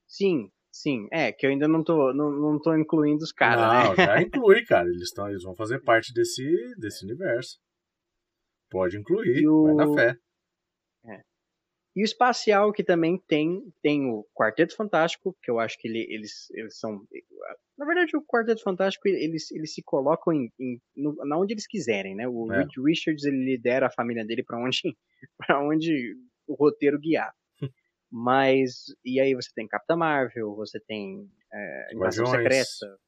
Sim, sim, é, que eu ainda não tô, não, não tô incluindo os caras, né? Não, já inclui, cara. Eles, tão, eles vão fazer parte desse, desse universo. Pode incluir, E o- vai na fé. E o espacial, que também tem, tem o Quarteto Fantástico, que eu acho que ele, eles, eles são. Na verdade, o Quarteto Fantástico, eles, eles se colocam em, em, no, na onde eles quiserem, né? O É. Reed Richards, ele lidera a família dele para onde, pra onde o roteiro guiar. Mas, e aí você tem Capitã Marvel, você tem é, Invasão Secreta,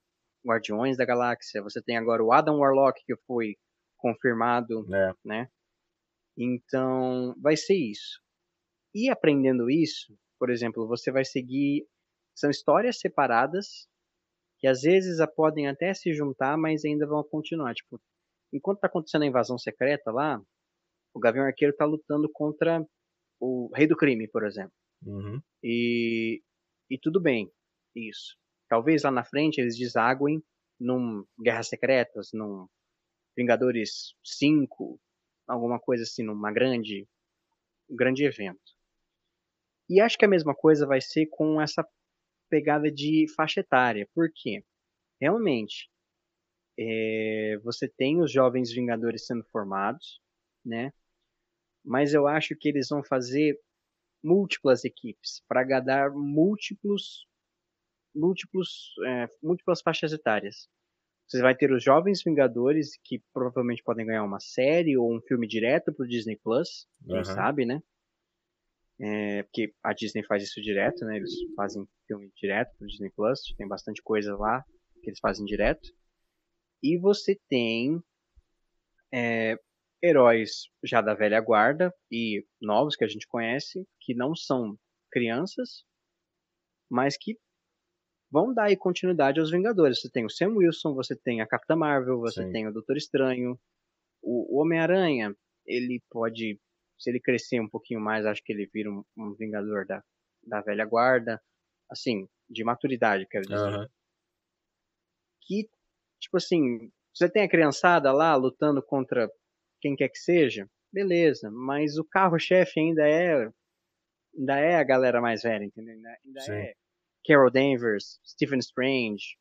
Guardiões da Galáxia, você tem agora o Adam Warlock, que foi confirmado, É. né? Então, vai ser isso. E aprendendo isso, por exemplo, você vai seguir. São histórias separadas, que às vezes podem até se juntar, mas ainda vão continuar. Tipo, enquanto tá acontecendo a invasão secreta lá, o Gavião Arqueiro tá lutando contra o Rei do Crime, por exemplo. Uhum. E, e tudo bem, isso. Talvez lá na frente eles desaguem num Guerras Secretas, num Vingadores 5, alguma coisa assim, numa grande, um grande evento. E acho que a mesma coisa vai ser com essa pegada de faixa etária. Por quê? Realmente, é, você tem os jovens Vingadores sendo formados, né? Mas eu acho que eles vão fazer múltiplas equipes para agradar múltiplos, múltiplos, é, múltiplas faixas etárias. Você vai ter os jovens Vingadores que provavelmente podem ganhar uma série ou um filme direto pro Disney Plus, quem Aham. sabe, né? É, porque a Disney faz isso direto, né? Eles fazem filme direto pro Disney Plus, tem bastante coisa lá que eles fazem direto. E você tem é, heróis já da velha guarda e novos que a gente conhece, que não são crianças, mas que vão dar aí continuidade aos Vingadores. Você tem o Sam Wilson, você tem a Capitã Marvel, você Sim. tem o Doutor Estranho, o, o Homem-Aranha, ele pode, se ele crescer um pouquinho mais, acho que ele vira um, um Vingador da, da velha guarda, assim, de maturidade, quero dizer Aham. que, tipo assim, você tem a criançada lá lutando contra quem quer que seja, beleza, mas o carro-chefe ainda é ainda é a galera mais velha, entendeu? Ainda, ainda é Carol Danvers, Stephen Strange,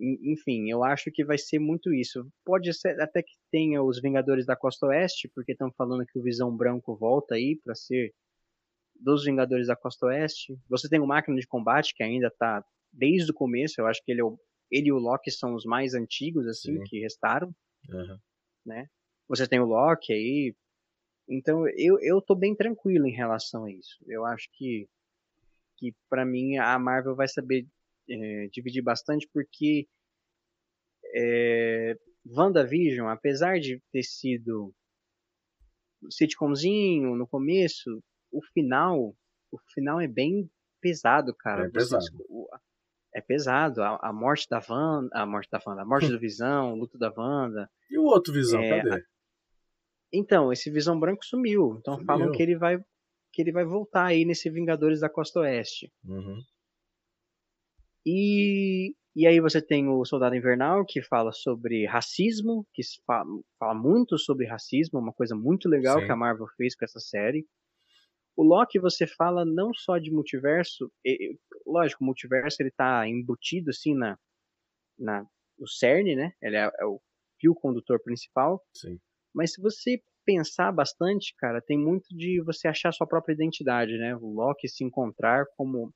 enfim, eu acho que vai ser muito isso. Pode ser até que tenha os Vingadores da Costa Oeste, porque estão falando que o Visão Branco volta aí pra ser dos Vingadores da Costa Oeste. Você tem o Máquina de Combate, que ainda tá desde o começo, eu acho que ele, é o, ele e o Loki são os mais antigos, assim, Sim. que restaram. Aham. Você tem o Loki aí. Então, eu, eu tô bem tranquilo em relação a isso. Eu acho que, que para mim, a Marvel vai saber eh, dividir bastante, porque é, WandaVision, apesar de ter sido sitcomzinho no começo, o final, o final é bem pesado, cara. É pesado. é pesado. A, a morte da Wanda, a morte da Wanda, a morte do Visão, o luto da Wanda. E o outro Visão, É, cadê? Então, esse Visão Branco sumiu. Então Sumiu. falam que ele vai que ele vai voltar aí nesse Vingadores da Costa Oeste. Uhum. E, e aí você tem o Soldado Invernal, que fala sobre racismo, que fala, fala muito sobre racismo, uma coisa muito legal Sim. que a Marvel fez com essa série. O Loki você fala não só de multiverso, e- lógico, o multiverso ele tá embutido assim na, na no cerne, né? Ele é, é o fio condutor principal, Sim. mas se você pensar bastante, cara, tem muito de você achar sua própria identidade, né? O Loki se encontrar como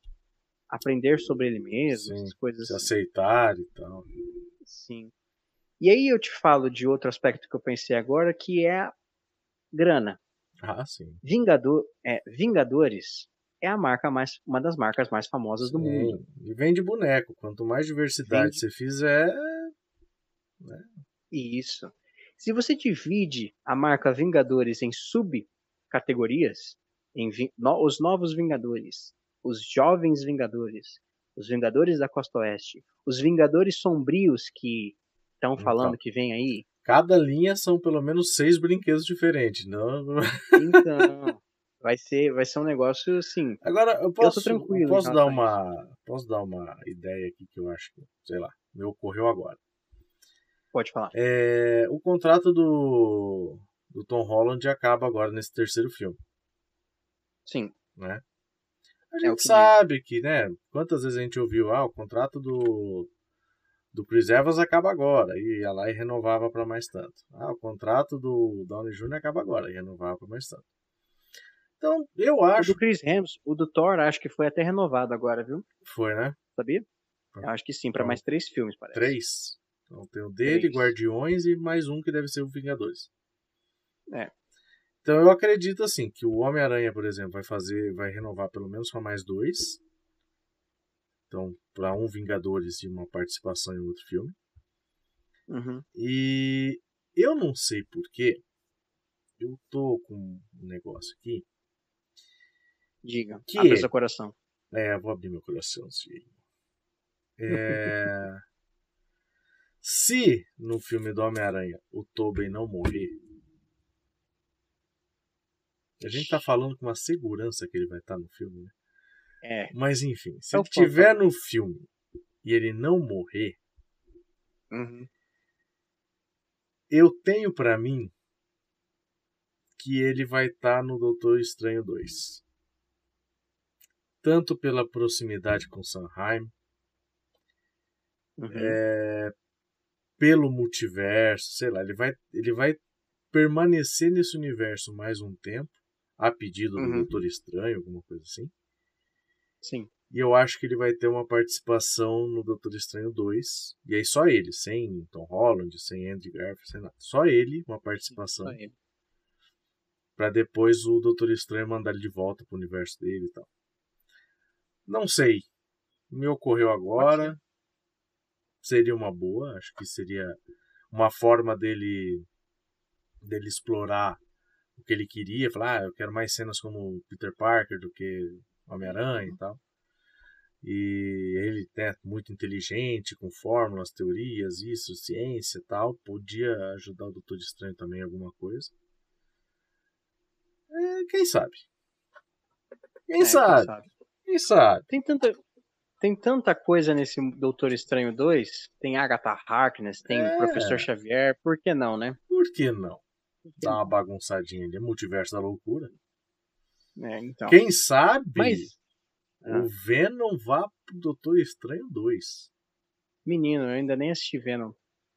aprender sobre ele mesmo, Sim, essas coisas Se assim. aceitar e tal. Sim. E aí eu te falo de outro aspecto que eu pensei agora, que é a grana. Ah, sim. Vingador, é, Vingadores é a marca mais, uma das marcas mais famosas do Sim. mundo. E vende boneco. Quanto mais diversidade Vende. você fizer, Isso. Se você divide a marca Vingadores em subcategorias, em vi- no- os novos Vingadores, os jovens Vingadores, os Vingadores da Costa Oeste, os Vingadores sombrios que estão falando Então. que vem aí, cada linha são pelo menos seis brinquedos diferentes. Não... então vai ser, vai ser um negócio assim. Agora, eu posso, tranquilo em posso dar uma posso dar uma ideia aqui que eu acho que, sei lá, me ocorreu agora. Pode falar. É, o contrato do, do Tom Holland acaba agora nesse terceiro filme, Sim, né? A É o gente que sabe que, né? Quantas vezes a gente ouviu, ah, o contrato do do Chris Evans acaba agora e ia lá e renovava para mais tanto. Ah, o contrato do Downey Jr. acaba agora e renovava para mais tanto. Então, eu o acho do Chris Hemsworth, o do Thor, acho que foi até renovado agora, viu? foi, né? Sabia? Eu acho que sim, para Então, mais três filmes, parece. Três. Então tem o dele, Três. Guardiões e mais um que deve ser o Vingadores. É. Então eu acredito assim que o Homem-Aranha, por exemplo, vai fazer, vai renovar pelo menos para mais dois. Então, para um Vingadores e uma participação em outro filme. Uhum. E eu não sei porquê. Eu tô com um negócio aqui. Diga. Que Abre é- seu coração. É, vou abrir meu coraçãozinho. É... Se no filme do Homem-Aranha o Tobey não morrer, a gente tá falando com uma segurança que ele vai estar no filme, né? É. Mas enfim, se É ele estiver foco. no filme e ele não morrer, Uhum. eu tenho pra mim que ele vai estar no Doutor Estranho 2. Tanto pela proximidade com Sanheim, Uhum. é, pelo multiverso, sei lá, ele vai, ele vai permanecer nesse universo mais um tempo, a pedido do Uhum. Doutor Estranho, alguma coisa assim. Sim. E eu acho que ele vai ter uma participação no Doutor Estranho 2. E aí só ele, sem Tom Holland, sem Andy Garfield, sem nada. Só ele, uma participação. Só ele. Pra depois o Doutor Estranho mandar ele de volta pro universo dele e tal. Não sei. Me ocorreu agora. Seria uma boa. Acho que seria uma forma dele dele explorar o que ele queria. Falar, ah, eu quero mais cenas como Peter Parker do que Homem-Aranha e tal. E ele é muito inteligente, com fórmulas, teorias, isso, ciência e tal. Podia ajudar o Doutor Estranho também em alguma coisa. É, quem sabe? Quem É, sabe? Quem sabe? Tem tanta, tem tanta coisa nesse Doutor Estranho 2. Tem Agatha Harkness, tem É. o Professor Xavier. Por que não, né? Por que não? Dá uma bagunçadinha ali, multiverso da loucura. É, então. Quem sabe Mas, ah. o Venom vá pro Doutor Estranho 2. menino, eu ainda nem assisti Venom.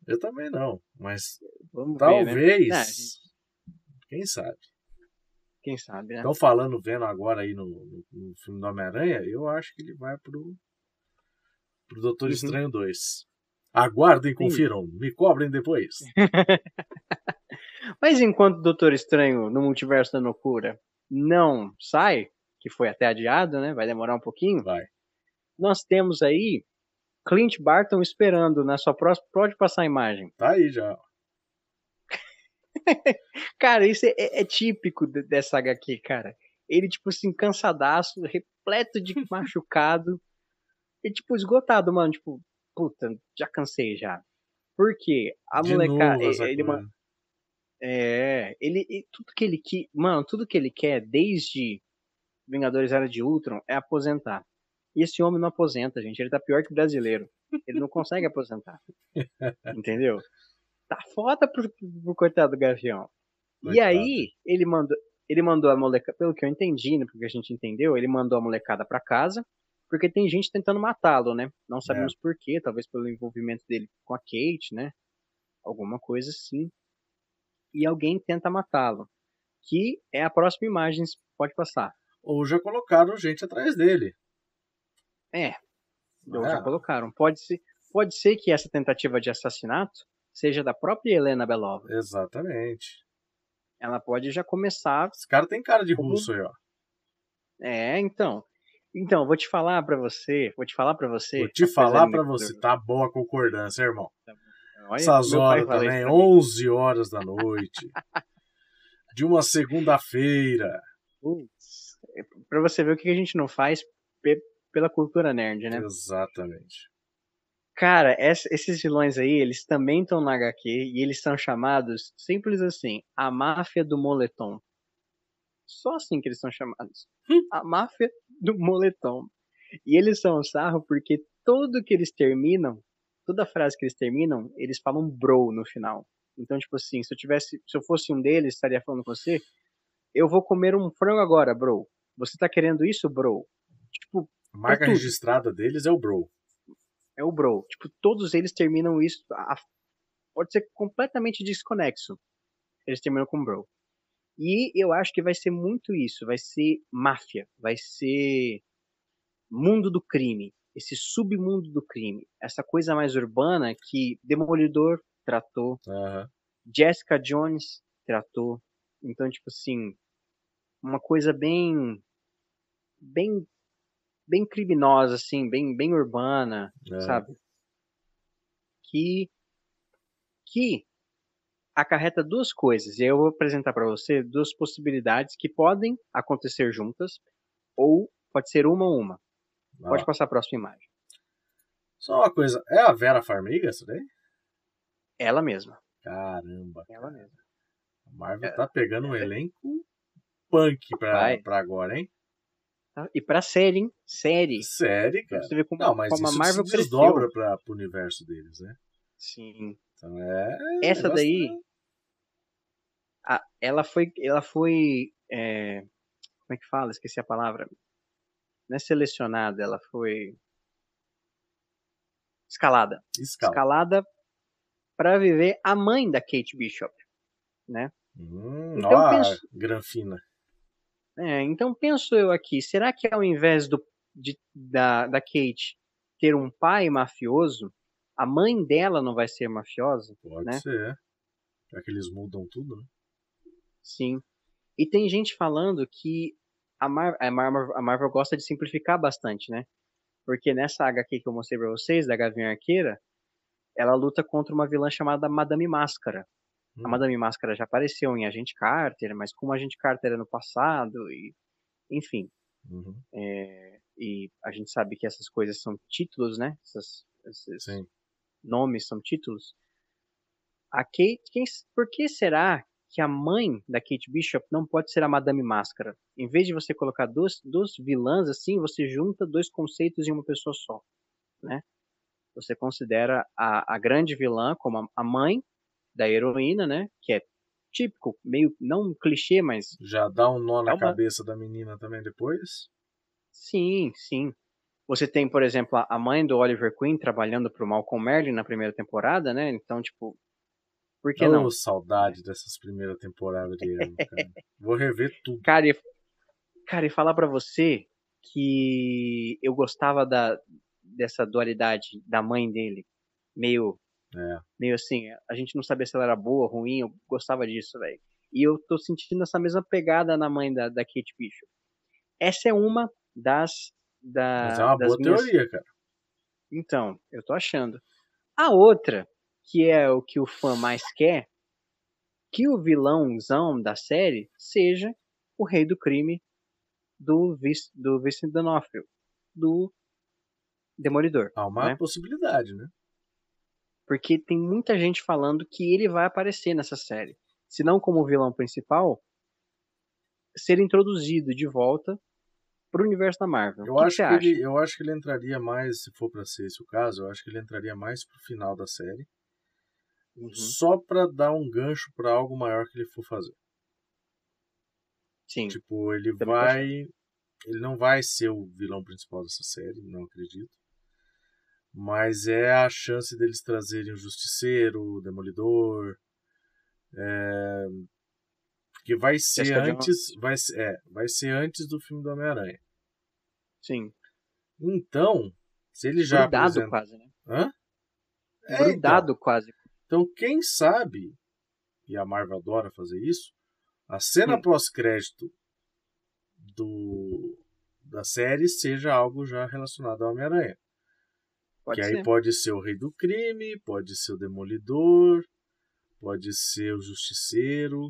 Eu também não, mas Vamos ver, né? talvez. Gente, Quem sabe? quem sabe, né? Estão falando Venom agora aí no, no, no filme do Homem-Aranha, eu acho que ele vai pro, pro Doutor Uhum. Estranho 2. Aguardem, Sim. confiram, me cobrem depois. Mas enquanto o Doutor Estranho no Multiverso da Loucura não sai, que foi até adiado, né? Vai demorar um pouquinho. Vai. Nós temos aí Clint Barton esperando na sua próxima. Pode passar a imagem. Tá aí já. Cara, isso é, é- típico de- dessa HQ, cara. Ele, tipo assim, cansadaço, repleto de machucado. E, tipo, esgotado, mano. Tipo, puta, já cansei já. Por quê? A De molecada. novo essa Ele, coisa. É, ele, tudo que ele quer, mano, tudo que ele quer desde Vingadores Era de Ultron é aposentar. E esse homem não aposenta, gente. Ele tá pior que brasileiro. Ele não consegue aposentar. Entendeu? Tá foda pro, pro coitado do Gavião. E aí, ele mandou, ele mandou a molecada, pelo que eu entendi, né, porque a gente entendeu, ele mandou a molecada pra casa, porque tem gente tentando matá-lo, né? Não sabemos por quê, talvez pelo envolvimento dele com a Kate, né? Alguma coisa assim. E alguém tenta matá-lo. Que é a próxima imagem, pode passar. Ou já colocaram gente atrás dele. É, ou É. já colocaram. Pode ser, pode ser que essa tentativa de assassinato seja da própria Helena Belova. Exatamente. Ela pode já começar Esse cara tem cara de russo aí, ó. É, então. Então, vou te falar pra você, vou te falar pra você. Vou te falar me- você, tá boa a concordância, irmão. Olha, Essas horas também, pra mim. 11 horas da noite. de uma segunda-feira. Putz, é Pra você ver o que a gente não faz pe- pela cultura nerd, né? Exatamente. Cara, ess- esses vilões aí, eles também estão na HQ e eles são chamados, simples assim, a máfia do moletom. Só assim que eles são chamados. A máfia do moletom. E eles são um sarro porque tudo que eles terminam, toda frase que eles terminam, eles falam bro no final. Então, tipo assim, se eu tivesse, se eu fosse um deles, estaria falando com você, eu vou comer um frango agora, bro. Você tá querendo isso, bro? Tipo, A marca tudo. registrada deles é o Bro. é o bro. Tipo, todos eles terminam isso. a- pode ser completamente desconexo. Eles terminam com bro. E eu acho que vai ser muito isso. Vai ser máfia. Vai ser mundo do crime. Esse submundo do crime. Essa coisa mais urbana que Demolidor tratou. Aham. Jessica Jones tratou. Então, tipo assim, uma coisa bem bem bem criminosa assim, bem bem urbana, É. sabe? Que que acarreta duas coisas. E aí eu vou apresentar para você duas possibilidades que podem acontecer juntas ou pode ser uma ou uma. Pode passar a próxima imagem. Só uma coisa, é a Vera Farmiga essa daí? Ela mesma. Caramba, Ela mesma. a Marvel É. tá pegando um elenco punk pra, Vai. pra agora, hein? Tá? E pra série, hein? Série. Sério, Pra cara. você ver como, Não, mas como a isso Marvel se desdobra pra, pro universo deles, né? Sim. Então é. Essa negócio daí, tá- a- ela foi, ela foi, é, como é que fala? Esqueci a palavra. Não é selecionada, ela foi escalada. Escala. Escalada para viver a mãe da Kate Bishop, né? Hum, Então, ó, penso- granfina. É, então penso eu aqui, será que ao invés do, de- da, da Kate ter um pai mafioso, a mãe dela não vai ser mafiosa? Pode né? ser. Já que eles mudam tudo, né? Sim. E tem gente falando que a, Mar a, Marvel, a Marvel gosta de simplificar bastante, né? Porque nessa HQ que eu mostrei pra vocês, da Gavião Arqueira, ela luta contra uma vilã chamada Madame Máscara. A Hum, Madame Máscara já apareceu em Agente Carter, mas como Agente Carter é no passado, e enfim. uhum, é, e a gente sabe que essas coisas são títulos, né? Essas, esses Sim. nomes são títulos. A Kate, quem, por que será que a mãe da Kate Bishop não pode ser a Madame Máscara? Em vez de você colocar duas, duas vilãs assim, você junta dois conceitos em uma pessoa só, né? Você considera a, a grande vilã como a, a mãe da heroína, né? Que é típico, meio não um clichê, mas Já dá um nó na É uma- cabeça da menina também depois. Sim, sim. Você tem, por exemplo, a- mãe do Oliver Queen trabalhando pro Malcolm Merlin na primeira temporada, né? Então, tipo, por que não? saudade dessas primeiras temporadas de Arrow, cara. Vou rever tudo. Cara, e, cara, e falar pra você que eu gostava da, dessa dualidade da mãe dele, meio, É. meio assim, a gente não sabia se ela era boa, ruim, eu gostava disso, velho. E eu tô sentindo essa mesma pegada na mãe da, da Kate Bishop. Essa é uma das, da, Mas é uma boa minhas teoria, cara. Então, eu tô achando. A outra, que é o que o fã mais quer, que o vilãozão da série seja o rei do crime do, Vic, do Vincent D'Onofrio, do Demolidor. Há uma né? possibilidade, né? Porque tem muita gente falando que ele vai aparecer nessa série. Se não como vilão principal, ser introduzido de volta pro universo da Marvel. Eu o que, acho que acha? ele, eu acho que ele entraria mais, se for pra ser esse o caso, eu acho que ele entraria mais pro final da série, Uhum. só pra dar um gancho pra algo maior que ele for fazer. Sim. Tipo, ele Também vai, ele não vai ser o vilão principal dessa série, não acredito. Mas é a chance deles trazerem o Justiceiro, o Demolidor, é, porque vai ser Jones. antes, vai ser, é, vai ser antes do filme do Homem-Aranha. Sim. Então, se ele já Grudado apresenta... quase, né? Hã? É, então. Quase. Então, quem sabe, e a Marvel adora fazer isso, a cena Hum. pós-crédito do da série seja algo já relacionado ao Homem-Aranha. Que ser. aí pode ser o Rei do Crime, pode ser o Demolidor, pode ser o Justiceiro,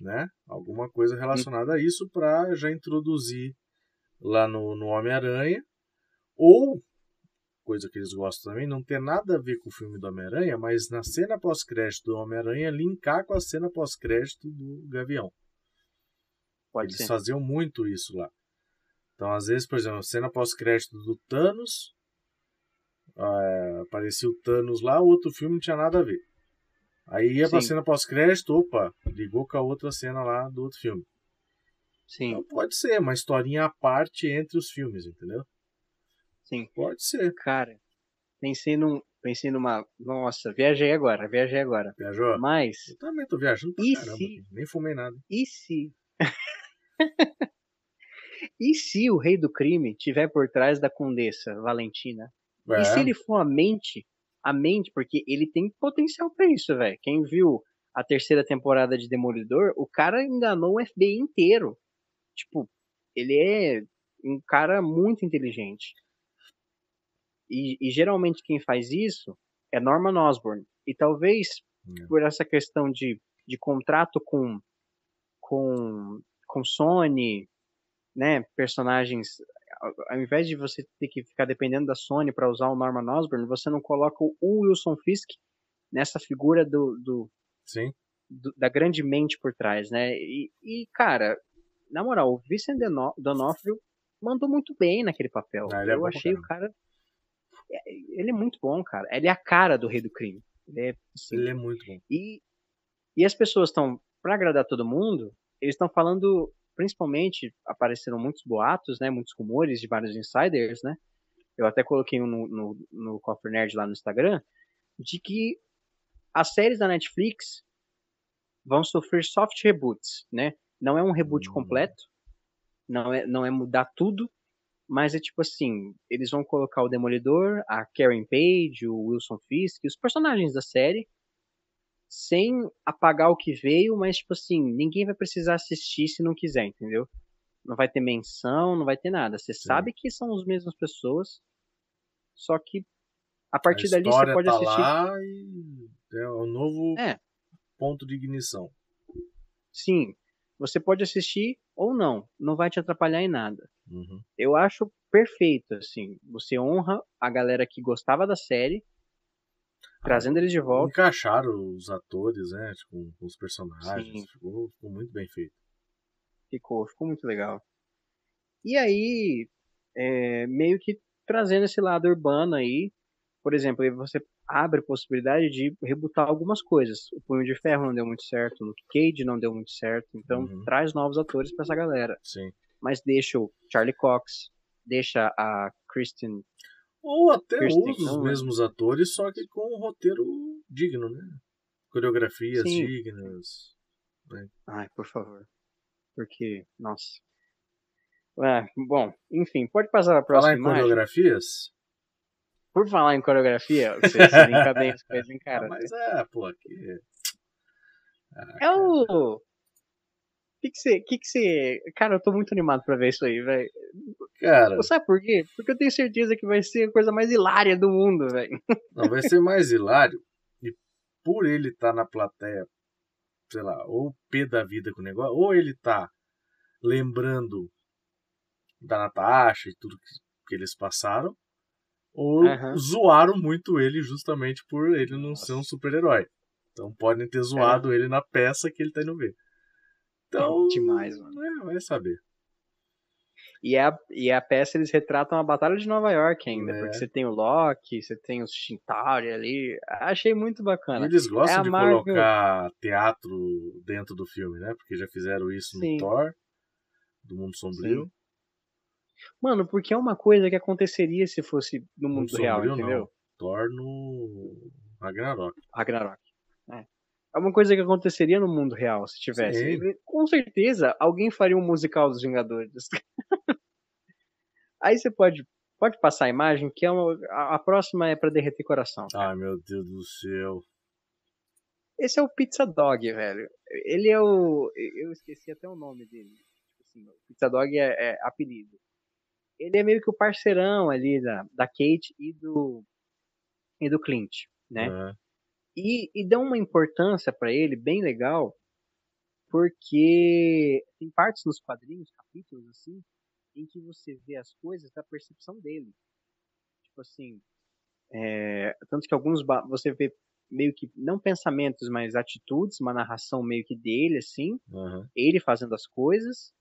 né? Alguma coisa relacionada a isso para já introduzir lá no, no Homem-Aranha. Ou, coisa que eles gostam também, não ter nada a ver com o filme do Homem-Aranha, mas na cena pós-crédito do Homem-Aranha linkar com a cena pós-crédito do Gavião. Pode Eles ser. faziam muito isso lá. Então, às vezes, por exemplo, a cena pós-crédito do Thanos, é, aparecia o Thanos lá, o outro filme não tinha nada a ver. Aí ia pra Sim. cena pós-crédito, opa, ligou com a outra cena lá do outro filme. Sim, Então pode ser, uma historinha à parte entre os filmes, entendeu? Sim. Pode ser. Cara, pensei num. Pensei numa. Nossa, viajei agora, viajei agora. Viajou? Mas, Eu também tô viajando pra E caramba. se-. Nem fumei nada. e se. e se o rei do crime tiver por trás da condessa Valentina? E se É, ele for a mente, a mente, porque ele tem potencial pra isso, velho. Quem viu a terceira temporada de Demolidor, o cara enganou o FBI inteiro. Tipo, ele é um cara muito inteligente. E, e geralmente quem faz isso é Norman Osborn. E talvez É. por essa questão de, de contrato com, com, com Sony, né, personagens, ao, invés de você ter que ficar dependendo da Sony para usar o Norman Osborn, você não coloca o Wilson Fisk nessa figura do, do, Sim. do- da grande mente por trás, né? E, e, cara, na moral, o Vincent D'Ono- D'Onofrio mandou muito bem naquele papel. Ah, é Eu pra achei o cara. Ele é muito bom, cara. Ele é a cara do Rei do Crime. Ele é, assim, Ele é muito bom. e, e as pessoas estão, para agradar todo mundo, eles estão falando, principalmente, apareceram muitos boatos, né, muitos rumores de vários insiders, né? Eu até coloquei um no, no, no Cofre Nerd lá no Instagram, de que as séries da Netflix vão sofrer soft reboots, né? Não é um reboot Hum. completo, não é, não é mudar tudo, mas é tipo assim, eles vão colocar o Demolidor, a Karen Page, o Wilson Fisk, os personagens da série, sem apagar o que veio, mas tipo assim, ninguém vai precisar assistir se não quiser, entendeu? Não vai ter menção, não vai ter nada. Você sabe que são as mesmas pessoas, só que a partir a dali você pode tá assistir. lá e é um novo É. ponto de ignição. Sim, você pode assistir ou não, não vai te atrapalhar em nada. Uhum. Eu acho perfeito, assim. Você honra a galera que gostava da série, trazendo eles de volta. Encaixaram os atores, né? tipo, com os personagens. Ficou, ficou muito bem feito. Ficou, ficou muito legal. E aí, é, meio que trazendo esse lado urbano aí, por exemplo, você abre a possibilidade de rebutar algumas coisas. O Punho de Ferro não deu muito certo, o Luke Cage não deu muito certo, então Uhum. traz novos atores pra essa galera. Sim. Mas deixa o Charlie Cox, deixa a Kristen Ou até Kirsten usa os né? mesmos atores, só que com um roteiro digno, né? Coreografias Sim. dignas. Ai, por favor. Porque, nossa. Ah, bom, enfim, pode passar a próxima Falar em imagem. coreografias? Por falar em coreografia, você, você brinca bem as coisas, hein, cara. Ah, mas é, pô, aqui. Ah, É o. O que que você, que que você. Cara, eu tô muito animado pra ver isso aí, velho. Cara, Sabe por quê? Porque eu tenho certeza que vai ser a coisa mais hilária do mundo, velho. não, vai ser mais hilário. E por ele estar na plateia, sei lá, ou pé da vida com o negócio, ou ele tá lembrando da Natasha e tudo que, que eles passaram, ou Aham. zoaram muito ele justamente por ele não ser um super-herói. Então podem ter zoado ele na peça que ele tá indo ver. Então, Demais, mano. é, vai saber. E a, e a peça eles retratam a Batalha de Nova York ainda, É. porque você tem o Loki, você tem os Chintari ali. Achei muito bacana. eles gostam É de Marvel. colocar teatro dentro do filme, né? Porque já fizeram isso Sim. no Thor, do Mundo Sombrio. Mano, porque é uma coisa que aconteceria se fosse no mundo Mundo real, Sombrio, entendeu? não. Thor no Ragnarok. Ragnarok. É. uma coisa que aconteceria no mundo real se tivesse. Sim. Com certeza, alguém faria um musical dos Vingadores. Aí você pode, pode passar a imagem, que é uma, a, a próxima é pra derreter coração. Ai, meu Deus do céu. Esse é o Pizza Dog, velho. Ele é o. Eu esqueci até o nome dele. Tipo assim, Pizza Dog é, é apelido. Ele é meio que o parceirão ali da, da Kate e do. e do Clint, né? É. E, e dão uma importância pra ele bem legal, porque tem partes nos quadrinhos, capítulos assim, em que você vê as coisas da percepção dele. Tipo assim, é, tanto que alguns você vê meio que não pensamentos, mas atitudes, uma narração meio que dele assim, Aham. ele fazendo as coisas.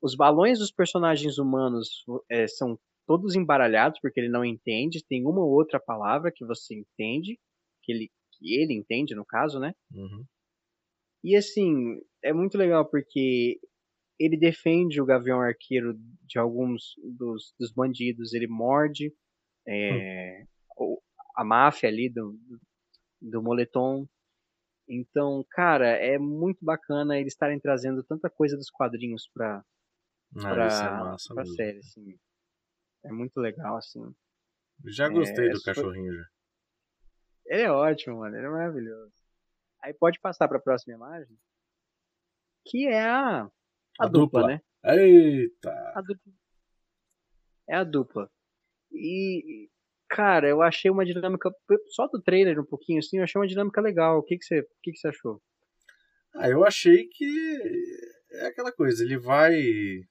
Os balões dos personagens humanos é, são todos embaralhados porque ele não entende. Tem uma ou outra palavra que você entende, que ele, que ele entende no caso, né? Uhum. E assim, é muito legal porque ele defende o Gavião Arqueiro de alguns dos, dos bandidos, ele morde é, o- a máfia ali do, do, moletom. Então, cara, é muito bacana eles estarem trazendo tanta coisa dos quadrinhos pra, Ah, pra, é pra série, assim. É muito legal, assim. Já gostei É, do cachorrinho já. Ele é ótimo, mano. Ele é maravilhoso. Aí pode passar para a próxima imagem, que é a, a, A dupla, dupla. né? Eita! A dupla. É a dupla. E, cara, eu achei uma dinâmica. Só do trailer um pouquinho assim, eu achei uma dinâmica legal. O que, que, você, o que, que você achou? Ah, eu achei que é aquela coisa, ele vai.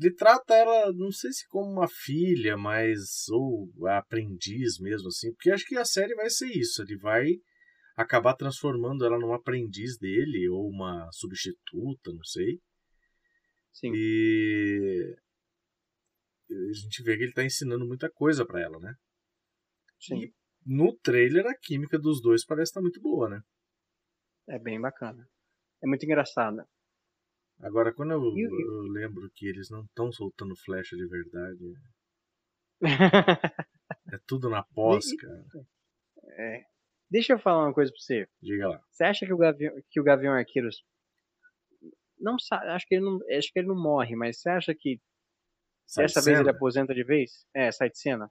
Ele trata ela, não sei se como uma filha, mas. ou a aprendiz mesmo, assim, porque acho que a série vai ser isso. Ele vai acabar transformando ela numa aprendiz dele, ou uma substituta, não sei. Sim. E. A gente vê que ele tá ensinando muita coisa para ela, né? Sim. E no trailer a química dos dois parece estar muito boa, né? É bem bacana. É muito engraçada. Agora, quando eu, E eu lembro que eles não estão soltando flecha de verdade, é tudo na pós, E- cara. É. Deixa eu falar uma coisa pra você. Diga lá. Você acha que o Gavião, que o Gavião Arqueiro não acho que ele não, acho que ele não morre, mas você acha que Sai dessa de vez ele aposenta de vez? É, sai de cena.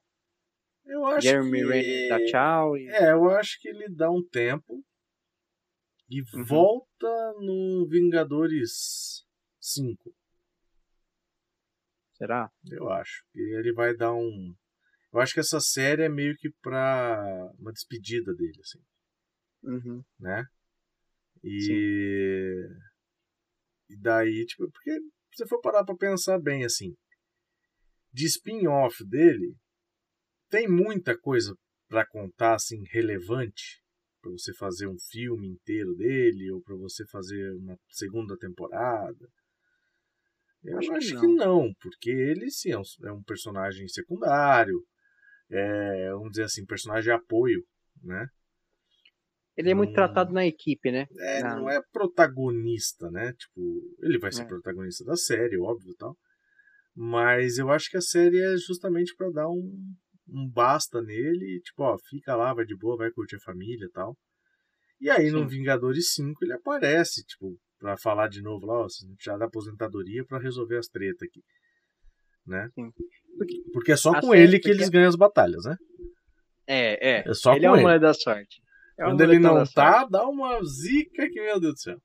Eu acho Jeremy que... Renner dá tchau e É, eu acho que ele dá um tempo e Uhum. volta no Vingadores 5. será? Eu acho. E ele vai dar um. Eu acho que essa série é meio que pra uma despedida dele, assim, Uhum. né? E. E daí, tipo, porque se você for parar pra pensar bem, assim, de spin-off dele, tem muita coisa pra contar, assim, relevante pra você fazer um filme inteiro dele ou pra você fazer uma segunda temporada. Eu Acho acho, que que, não. porque ele sim é um, é um personagem secundário, é, vamos dizer assim, personagem de apoio, né? Ele é muito Hum. tratado na equipe, né? É, Não. não é protagonista, né? Tipo, ele vai ser É. protagonista da série, óbvio e tal. Mas eu acho que a série é justamente pra dar um, um basta nele, e, tipo, ó, fica lá, vai de boa, vai curtir a família e tal. E aí no Sim. Vingadores 5 ele aparece, tipo, pra falar de novo lá, ó, já da aposentadoria pra resolver as tretas aqui. Né? Sim. Porque é só A com série- ele que eles ganham as batalhas, né? É, é. É só ele é com uma ele. mulher da sorte. É Quando ele não da sorte. tá, dá uma zica que, meu Deus do céu.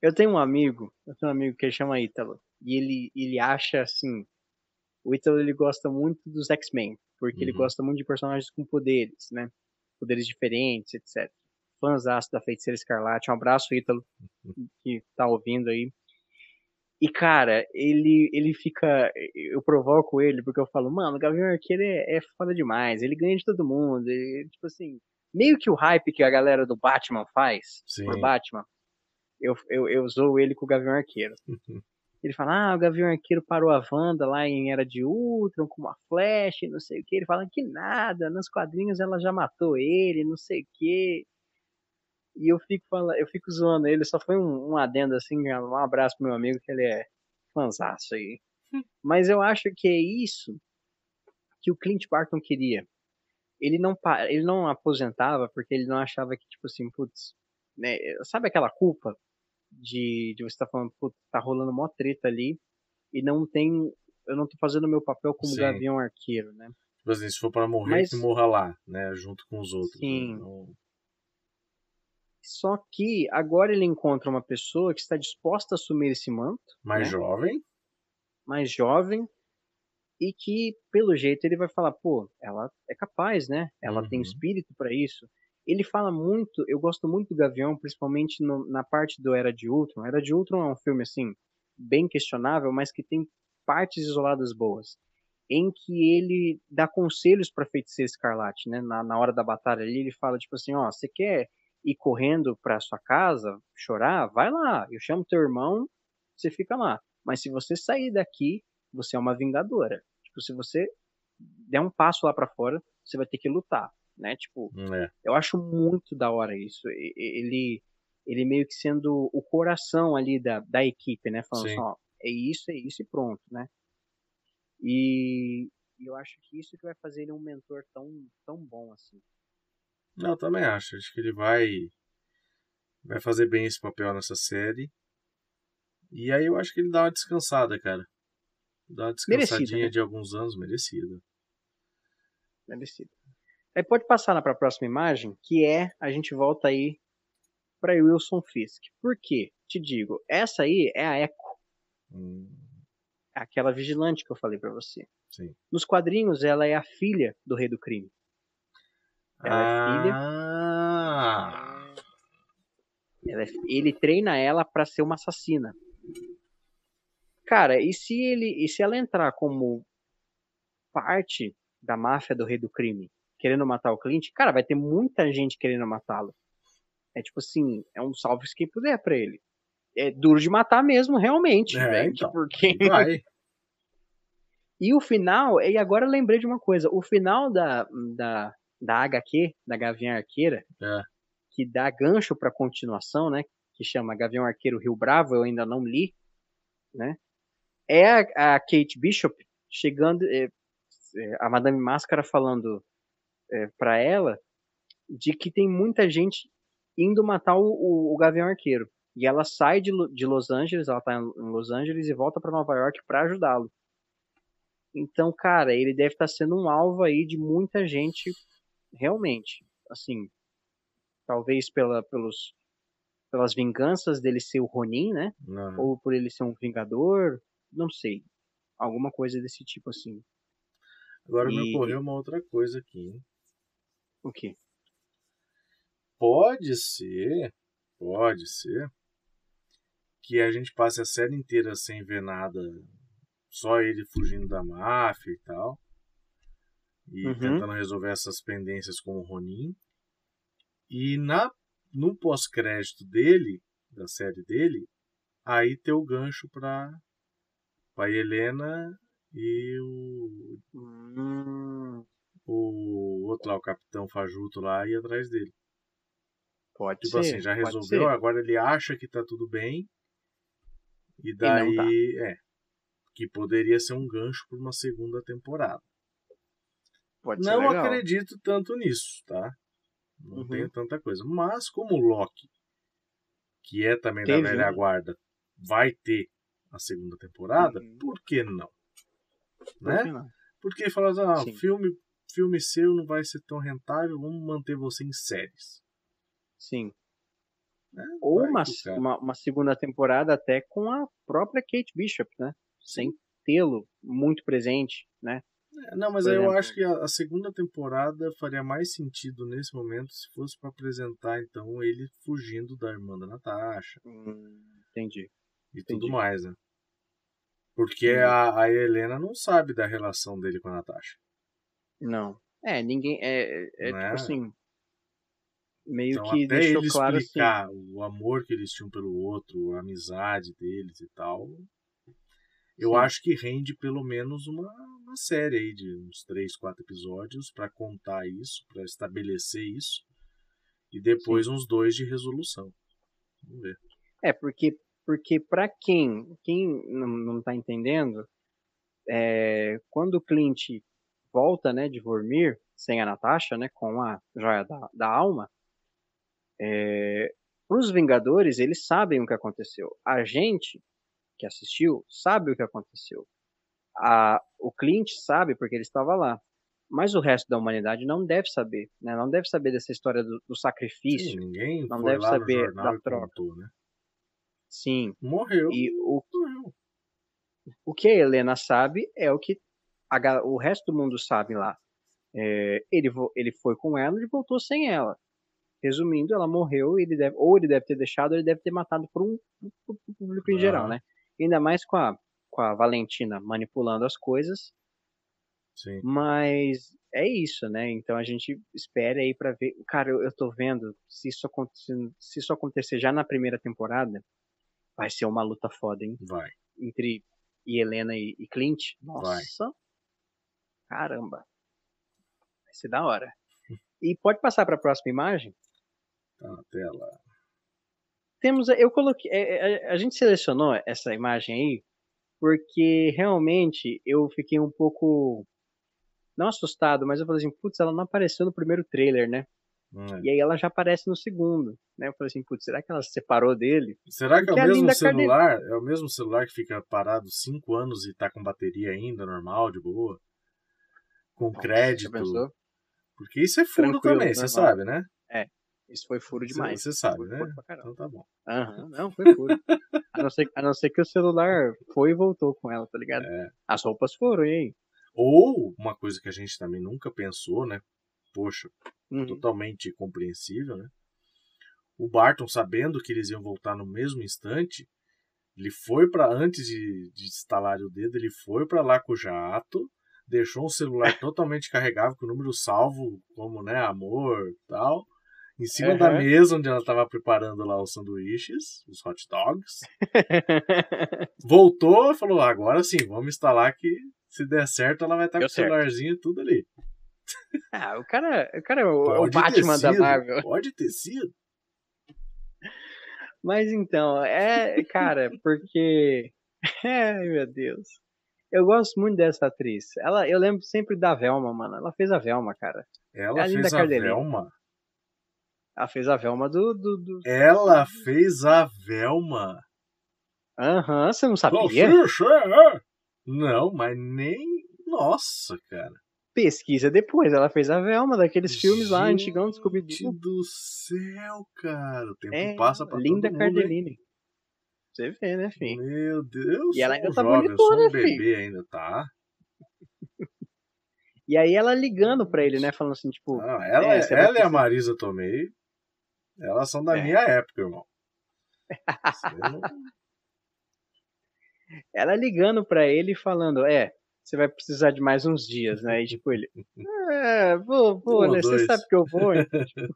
Eu tenho um amigo, eu tenho um amigo que ele chama Ítalo, e ele, ele acha assim, o Ítalo ele gosta muito dos X-Men, porque ele Uhum. gosta muito de personagens com poderes, né? Poderes diferentes, etc. Fãzaço da Feiticeira Escarlate, um abraço Ítalo, que tá ouvindo aí. E cara, ele ele fica, eu provoco ele porque eu falo, mano, o Gavião Arqueiro é, é foda demais, ele ganha de todo mundo, ele, tipo assim, meio que o hype que a galera do Batman faz Sim. por Batman, eu, eu, eu zoo ele com o Gavião Arqueiro. Ele fala, ah, o Gavião Arqueiro parou a Wanda lá em Era de Ultron com uma flecha não sei o que. Ele fala que nada, nos quadrinhos ela já matou ele, não sei o que. E eu fico falando, eu fico zoando ele, só foi um, um adendo assim, um abraço pro meu amigo, que ele é fanzaço aí. Mas eu acho que é isso que o Clint Barton queria. Ele não, ele não aposentava porque ele não achava que, tipo assim, putz, né, sabe aquela culpa de, de você estar falando, putz, tá rolando mó treta ali e não tem, eu não tô fazendo meu papel como Sim. Gavião Arqueiro, né? Tipo assim, se for pra morrer, Mas- que morra lá, né? Junto com os outros. Sim. né? Então, Só que agora ele encontra uma pessoa que está disposta a assumir esse manto, mais né? jovem. mais jovem, e que, pelo jeito, ele vai falar, pô, ela é capaz, né? Ela tem Uhum. espírito para isso. Ele fala muito, eu gosto muito do Gavião, principalmente no- na parte do Era de Ultron. Era de Ultron é um filme, assim, bem questionável, mas que tem partes isoladas boas. Em que ele dá conselhos pra feiticeira escarlate, né? Na, na hora da batalha ali, ele fala, tipo assim, ó, você quer ir correndo pra sua casa, chorar? Vai lá, eu chamo teu irmão, você fica lá. Mas se você sair daqui, você é uma vingadora. Tipo, se você der um passo lá pra fora, você vai ter que lutar, né? Tipo, É. eu acho muito da hora isso. Ele, ele meio que sendo o coração ali da, da equipe, né? Falando Sim. assim, ó, é isso, é isso e pronto, né? E, eu acho que isso que vai fazer ele um mentor tão, tão bom assim. Não, eu também acho. Acho que ele vai vai fazer bem esse papel nessa série. E aí eu acho que ele dá uma descansada, cara. Dá uma Merecida, descansadinha né? de alguns anos, merecida. Merecido. Aí pode passar para a próxima imagem, que é a gente volta aí para Wilson Fisk. Por quê? Te digo, essa aí é a Echo. Hum, Aquela vigilante que eu falei para você. sim. Nos quadrinhos, ela é a filha do rei do crime. Ela é filha. Ah, Ela é- ele treina ela pra ser uma assassina. Cara, e se ele, e se ela entrar como parte da máfia do rei do crime, querendo matar o Clint, cara, vai ter muita gente querendo matá-lo. É tipo assim, é um salve quem puder pra ele. É duro de matar mesmo, realmente, É, velho, então. porque vai. E o final, e agora eu lembrei de uma coisa, o final da, da, da HQ, da Gavião Arqueira, É. que dá gancho pra continuação, né? Que chama Gavião Arqueiro Rio Bravo, eu ainda não li, né? É a, a Kate Bishop chegando, é, é, a Madame Máscara falando é, para ela de que tem muita gente indo matar o, o, o Gavião Arqueiro. E ela sai de, de Los Angeles, ela tá em Los Angeles e volta para Nova York para ajudá-lo. Então, cara, ele deve estar sendo um alvo aí de muita gente, realmente. Assim, talvez pela, pelos, pelas vinganças dele ser o Ronin, né? Não, Ou por ele ser um vingador, não sei. Alguma coisa desse tipo assim. Agora me E- ocorreu uma outra coisa aqui. hein? O quê? Pode ser, pode ser, que a gente passe a série inteira sem ver nada, só ele fugindo da máfia e tal, e Uhum. tentando resolver essas pendências com o Ronin. E na no pós-crédito dele, da série dele, aí ter o gancho pra, pra Helena e o, Hum, o outro lá, o Capitão Fajuto lá, ir atrás dele. pode Tipo ser. assim, já resolveu, agora ele acha que tá tudo bem. E não daí, tá. é. Que poderia ser um gancho para uma segunda temporada. Pode ser Não acredito tanto nisso, tá? Não Uhum. tenho tanta coisa. Mas como o Loki, que é também Teve da velha guarda, vai ter a segunda temporada, Uhum. por que não? Por Né? que não? Porque fala assim, ah, Sim. filme, filme seu não vai ser tão rentável, vamos manter você em séries. Sim. Né? Ou uma, uma, uma segunda temporada até com a própria Kate Bishop, né? Sem tê-lo muito presente, né? É, Não, mas eu acho que a, a segunda temporada faria mais sentido nesse momento se fosse para apresentar então ele fugindo da irmã da Natasha Hum, entendi. e Entendi. tudo mais, né? Porque Entendi. a, a Helena não sabe da relação dele com a Natasha. Não. É, ninguém. É, é, é Né? tipo assim. Meio Então que até deixou ele claro assim. explicar o amor que eles tinham pelo outro, a amizade deles e tal, eu Sim. acho que rende pelo menos uma, uma série aí de uns três, quatro episódios para contar isso, para estabelecer isso, e depois uns dois de resolução. Vamos ver. É, porque, porque para quem, quem não, não tá entendendo, é, quando o Clint volta, né, de Vormir, sem a Natasha, né, com a joia da, da alma, é, os Vingadores, eles sabem o que aconteceu. A gente, que assistiu, sabe o que aconteceu. A, o Clint sabe porque ele estava lá. Mas o resto da humanidade não deve saber, né? Não deve saber dessa história do, do sacrifício. Sim, ninguém não deve saber da troca. contou, né? Sim. Morreu. E o Morreu. O que a Helena sabe é o que a o resto do mundo sabe lá. É, ele, ele foi com ela e voltou sem ela. Resumindo, ela morreu ele deve, ou ele deve ter deixado, ou ele deve ter matado por um por- público em Aham. geral, né? Ainda mais com a, com a Valentina manipulando as coisas. Sim. Mas é isso, né? Então a gente espera aí pra ver. Cara, eu, eu tô vendo se isso acontecer, se isso acontecer já na primeira temporada, vai ser uma luta foda, hein? Vai. entre e Helena e, e Clint. Nossa. Caramba. Vai ser da hora. E pode passar para a próxima imagem? Tá na tela. Temos, a- eu coloquei, é, é, a gente selecionou essa imagem aí porque realmente eu fiquei um pouco não assustado, mas eu falei assim, putz, ela não apareceu no primeiro trailer, né? É. E aí ela já aparece no segundo, né? Eu falei assim, putz, será que ela se separou dele? Será que é Porque o a mesmo Linda Carne- celular? É o mesmo celular que fica parado 5 anos e tá com bateria ainda, normal, de boa? Com crédito. Porque isso é furo Tranquilo, também, você sabe, né? Isso foi furo demais. Você sabe, né? Então tá bom. Aham, não, foi furo. a, não ser, a não ser que o celular foi e voltou com ela, tá ligado? É. As roupas foram, e aí? Ou uma coisa que a gente também nunca pensou, né? Poxa, Uhum. totalmente compreensível, né? O Barton, sabendo que eles iam voltar no mesmo instante, ele foi para antes de, de instalar o dedo, ele foi para lá com o jato, deixou um celular totalmente carregável com o número salvo, como, né, amor, tal, em cima da Aham. mesa onde ela estava preparando lá os sanduíches, os hot dogs. Voltou e falou: agora sim, vamos instalar que se der certo ela vai estar com Deu o certo. celularzinho e tudo ali. ah, o cara, o cara é o, o Pode ter Batman da sido, Marvel. Pode ter sido. Mas então, é, cara, porque. Ai, meu Deus. Eu gosto muito dessa atriz. Ela, eu lembro sempre da Velma, mano. Ela fez a Velma, cara. Ela É a fez a Cardellini. Velma. Ela fez a Velma do. do, do... Ela fez a Velma. Aham, você não sabia? É? Não, mas nem. Nossa, cara. Pesquisa depois. Ela fez a Velma daqueles filmes lá, Gente antigão, Scooby-Doo. do céu, cara. O tempo É, passa pra Linda todo mundo, hein? Você vê, né, filho? Meu Deus. E ela ainda tá jovem, bonitona, um bebê filho. ainda, tá? E aí ela ligando pra ele, né? Falando assim, tipo. Ela, é, você ela vai e a Marisa Tomei, elas são da É. minha época, irmão. Não- Ela ligando pra ele e falando, é, você vai precisar de mais uns dias, né? E tipo, ele, é, vou, vou, Um né? Você sabe que eu vou, então, tipo,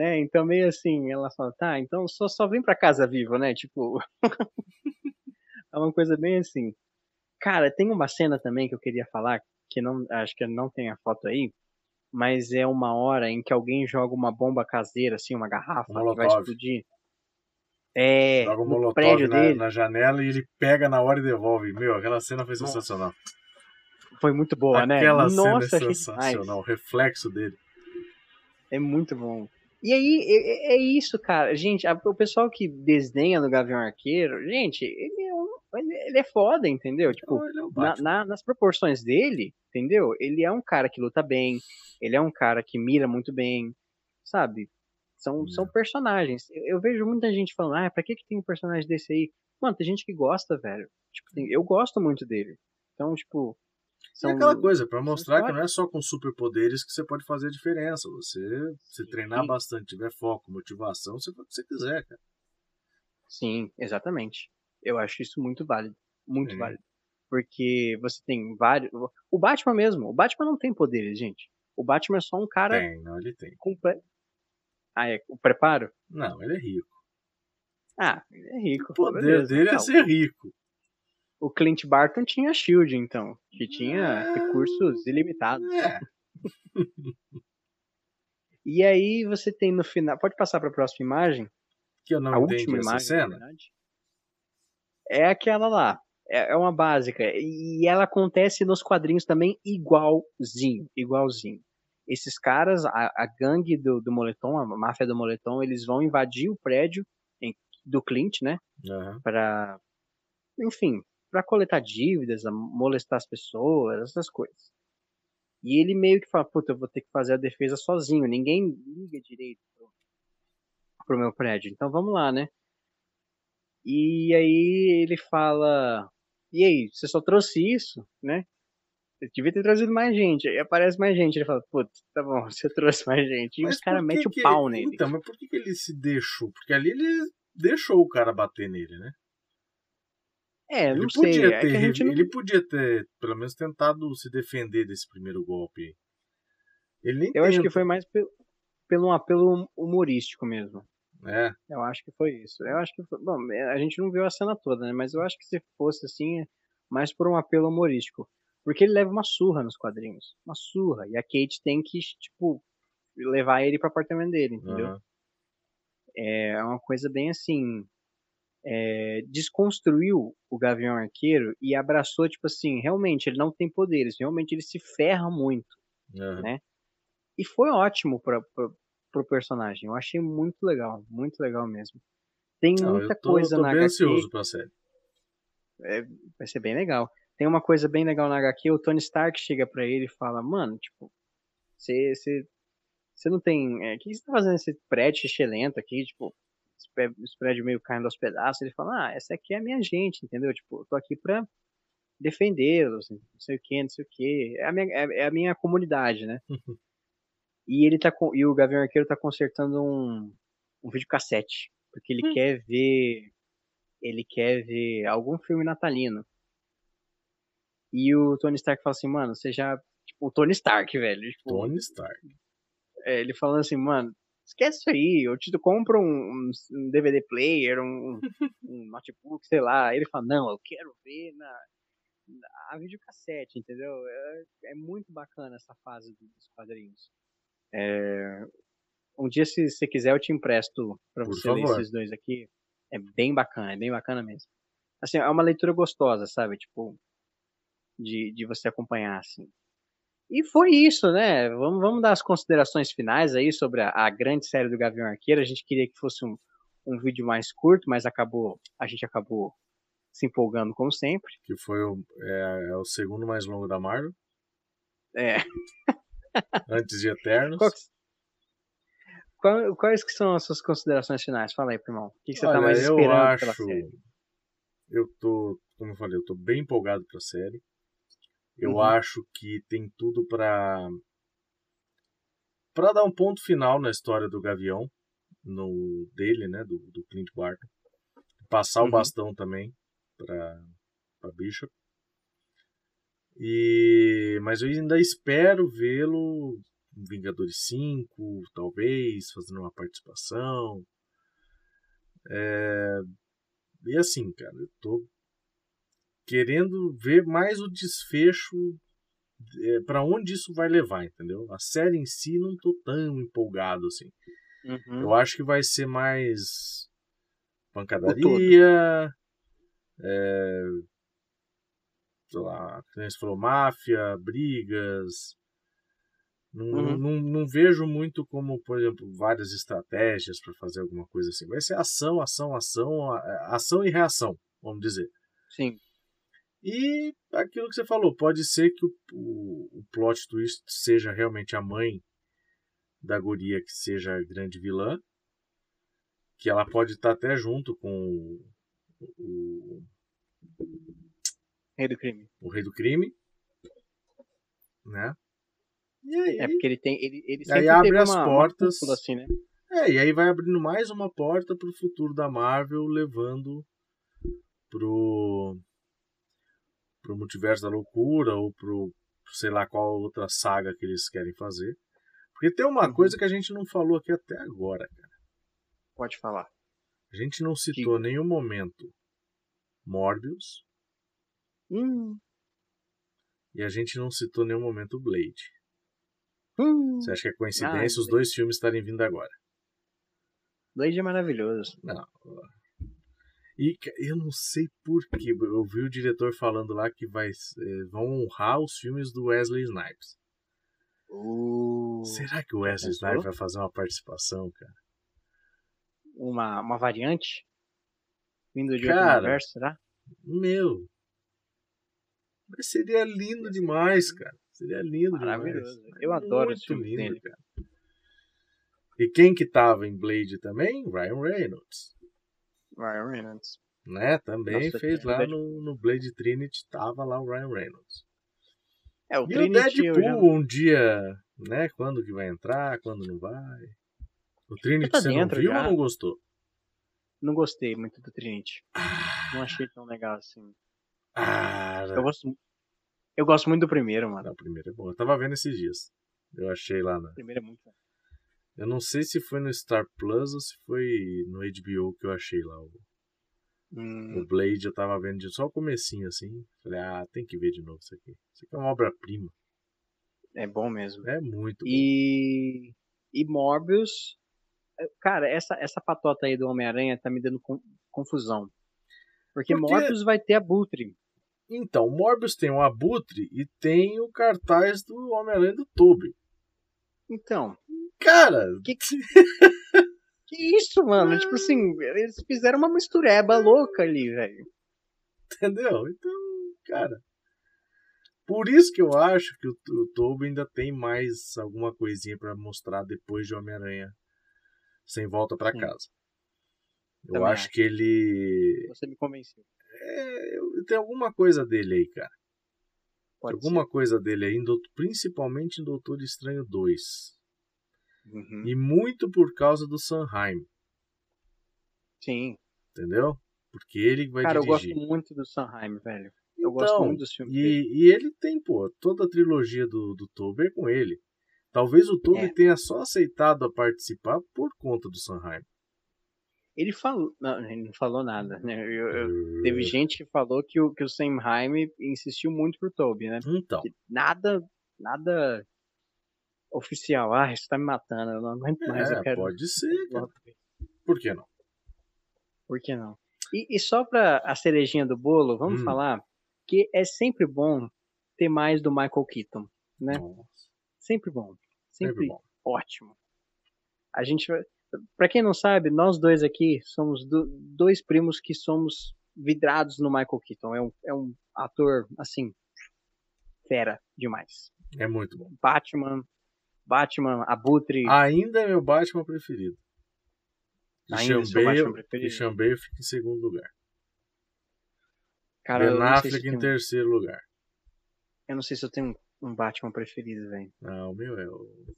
né? Então meio assim, ela fala, tá, então só, só vem pra casa vivo, né? Tipo, é uma coisa bem assim. Cara, tem uma cena também que eu queria falar, que não, acho que não tem a foto aí, mas é uma hora em que alguém joga uma bomba caseira, assim, uma garrafa, Um que vai explodir. É, Joga no molotov prédio na, dele. na janela e ele pega na hora e devolve. Meu, aquela cena foi Nossa, sensacional. Foi muito boa, né? Aquela Nossa, cena é achei sensacional. demais. O reflexo dele. É muito bom. E aí, é, é- é isso, cara. Gente, a- o pessoal que desdenha do Gavião Arqueiro, gente, ele é, um- ele, ele é foda, entendeu? Tipo, é na- na- nas proporções dele, entendeu? Ele é um cara que luta bem, ele é um cara que mira muito bem, sabe? São, são Não. personagens. Eu, eu vejo muita gente falando, ah, pra que, que tem um personagem desse aí? Mano, tem gente que gosta, velho. Tipo, tem- eu gosto muito dele. Então, tipo. É São, aquela coisa, pra são mostrar que não é só com superpoderes que você pode fazer a diferença. Você, se treinar bastante, tiver foco, motivação, você faz o que você quiser, cara. Sim, exatamente. Eu acho isso muito válido. Muito É. válido. Porque você tem vários. O Batman mesmo. O Batman não tem poderes, gente. O Batman é só um cara Tem, não, ele tem. completo. Ah, é. O preparo? Não, ele é rico. Ah, ele é rico. O poder beleza. dele é Não, ser rico. O Clint Barton tinha Shield, então. Que tinha Ah. recursos ilimitados. É. E aí você tem no final. Pode passar para a próxima imagem? Que eu não a última imagem, na cena. verdade. É aquela lá. É é uma básica. E ela acontece nos quadrinhos também igualzinho. Igualzinho. Esses caras, a, a gangue do, do moletom, a máfia do moletom, eles vão invadir o prédio em- do Clint, né? Aham. Pra. Enfim, pra coletar dívidas, a molestar as pessoas, essas coisas. E ele meio que fala, puta, eu vou ter que fazer a defesa sozinho. Ninguém liga direito pro, pro meu prédio. Então vamos lá, né? E aí ele fala, e aí, você só trouxe isso, né? Eu devia ter trazido mais gente. Aí aparece mais gente. Ele fala, putz, tá bom, você trouxe mais gente. E Mas os caras metem o pau nele. Então, mas por que, que ele se deixou? Porque ali ele deixou o cara bater nele, né? É, Ele não sei. podia, É ter, não... ele podia ter, pelo menos, tentado se defender desse primeiro golpe. Ele nem Eu acho que tenta, foi mais pelo, pelo um apelo humorístico mesmo. né? Eu acho que foi isso. Eu acho que foi... Bom, é, a gente não viu a cena toda, né? Mas eu acho que se fosse assim, é mais por um apelo humorístico. Porque ele leva uma surra nos quadrinhos. Uma surra. E a Kate tem que, tipo, levar ele pro apartamento dele, entendeu? Aham. É uma coisa bem assim. É, desconstruiu o Gavião Arqueiro e abraçou, tipo assim, realmente, ele não tem poderes, realmente ele se ferra muito. aham. né? E foi ótimo pra, pra, pro personagem. Eu achei muito legal, muito legal mesmo. Tem Não, muita eu tô, coisa tô na bem HQ. ansioso pra série. Vai ser bem legal. Tem uma coisa bem legal na HQ. O Tony Stark chega pra ele e fala: Mano, tipo, Você, não tem. É, o que você tá fazendo nesse prédio xixelento aqui? Tipo, esse prédio meio caindo aos pedaços. Ele fala, ah, essa aqui é a minha gente, entendeu? Tipo, eu tô aqui pra defendê-los, não sei o que, não sei o que. É a minha, é, é a minha comunidade, né? e ele tá e o Gavião Arqueiro tá consertando um, um videocassete, porque ele hum. quer ver ele quer ver algum filme natalino. E o Tony Stark fala assim, mano, você já. Tipo, o Tony Stark, velho. Tipo, Tony Stark. É, ele falando assim, mano, esquece isso aí, eu te compro um, um DVD player, um, um, notebook, sei lá. Ele fala, não, eu quero ver na, na videocassete, entendeu? É, é muito bacana essa fase dos quadrinhos. É, um dia, se você quiser, eu te empresto pra Por você favor. ler esses dois aqui. É bem bacana, é bem bacana mesmo. Assim, é uma leitura gostosa, sabe? Tipo, de, de você acompanhar, assim. E foi isso, né? Vamos, vamos dar as considerações finais aí sobre a, a grande série do Gavião Arqueiro. A gente queria que fosse um, um vídeo mais curto, mas acabou, a gente acabou se empolgando como sempre. Que foi o, é, é o segundo mais longo da Marvel. É. Antes de Eternos. Qual, quais que são as suas considerações finais? Fala aí, irmão. O que, que você tá Olha, tá mais esperando eu acho, pela série? Eu tô, como eu falei, eu tô bem empolgado pra série. Eu uhum. acho que tem tudo para para dar um ponto final na história do Gavião, no dele, né, do, do Clint Barton. Passar uhum. o bastão também para para Bishop. E mas eu ainda espero vê-lo em Vingadores 5, talvez, fazendo uma participação. É... E assim, cara, eu tô querendo ver mais o desfecho é, para onde isso vai levar, entendeu? A série em si não tô tão empolgado assim. Uhum. Eu acho que vai ser mais pancadaria, é, sei lá, como você falou, máfia, brigas. Não, uhum. não, não vejo muito como, por exemplo, várias estratégias para fazer alguma coisa assim. Vai ser ação, ação, ação, ação e reação, vamos dizer. Sim. E aquilo que você falou, pode ser que o, o, o plot twist seja realmente a mãe da guria que seja a grande vilã, que ela pode estar até junto com o, o Rei do Crime. O Rei do Crime, né? E aí, é porque ele tem ele, ele sempre aí abre as uma, portas uma assim, né? É, e aí vai abrindo mais uma porta para o futuro da Marvel, levando pro pro Multiverso da Loucura ou pro sei lá qual outra saga que eles querem fazer. Porque tem uma uhum. coisa que a gente não falou aqui até agora, cara. Pode falar. A gente não citou em nenhum momento Morbius. Hum. E a gente não citou nenhum momento Blade. Hum. Você acha que é coincidência ah, os dois filmes estarem vindo agora? Blade é maravilhoso. Não. E eu não sei porquê. Eu vi o diretor falando lá que vai, eh, vão honrar os filmes do Wesley Snipes. Uh, Será que o Wesley Snipes vai fazer uma participação, cara? Uma, uma variante? Vindo de cara, outro universo, será? Meu. Mas seria lindo demais, cara. Seria lindo Maravilhoso. demais. Eu adoro esse filme lindo, dele. cara. E quem que tava em Blade também? Ryan Reynolds. Ryan Reynolds. Né? Também Nossa, fez lá no, no Blade Trinity, tava lá o Ryan Reynolds. É, o e Trinity o Deadpool já... um dia, né? Quando que vai entrar, quando não vai. O Trinity tá você não viu já. ou não gostou? Não gostei muito do Trinity. Ah. Não achei tão legal assim. Ah, eu gosto, eu gosto muito do primeiro, mano. Não, o primeiro é bom. Eu tava vendo esses dias. Eu achei lá na. O primeiro é muito bom. Eu não sei se foi no Star Plus ou se foi no HBO que eu achei lá. O, hum. o Blade eu tava vendo só o comecinho assim. Falei, ah, tem que ver de novo isso aqui. Isso aqui é uma obra-prima. É bom mesmo. É muito e... bom. E Morbius. É, cara, essa, essa patota aí do Homem-Aranha tá me dando confusão. Porque, Porque Morbius vai ter Abutre. Então, Morbius tem o Abutre e tem o cartaz do Homem-Aranha do Tube. Então, Cara! Que, que isso, mano? tipo assim, eles fizeram uma mistureba louca ali, velho. Entendeu? Então, cara. Por isso que eu acho que o, o Toby ainda tem mais alguma coisinha para mostrar depois de Homem-Aranha sem volta para casa. Eu Também acho acho. que ele. Você me convenceu. É, tem alguma coisa dele aí, cara. Pode alguma coisa dele aí, principalmente em Doutor Estranho 2. Uhum. E muito por causa do Sanheim, Sim. entendeu? Porque ele vai Cara, eu dirigir. gosto muito do Sanheim, velho. Eu gosto Então, muito dos filmes. E, e ele tem, pô, toda a trilogia do, do Tobey é com ele. Talvez o Tobey É. tenha só aceitado a participar por conta do Sanheim. Ele falou. Não, ele não falou nada, né? Eu- eu- Teve gente que falou que o, que o Sanheim insistiu muito pro Toby, né? Então, Que nada, nada oficial. Ah, isso tá me matando. Eu não aguento mais. é, eu quero. pode ser, cara. Por que não? Por que não? E, e só pra a cerejinha do bolo, vamos Hum. falar que é sempre bom ter mais do Michael Keaton, né? Nossa, Sempre bom. sempre Sempre bom. ótimo. A gente vai. Pra quem não sabe, nós dois aqui somos do- dois primos que somos vidrados no Michael Keaton. É um, é um ator, assim, fera demais. É muito bom. Batman, Batman, Abutre. Ainda é meu Batman preferido. Ainda é Batman? Christian Bale fica em segundo lugar. cara, ben se Affleck eu, em terceiro lugar. eu não sei se eu tenho um, Batman preferido, velho. Não, o meu é o,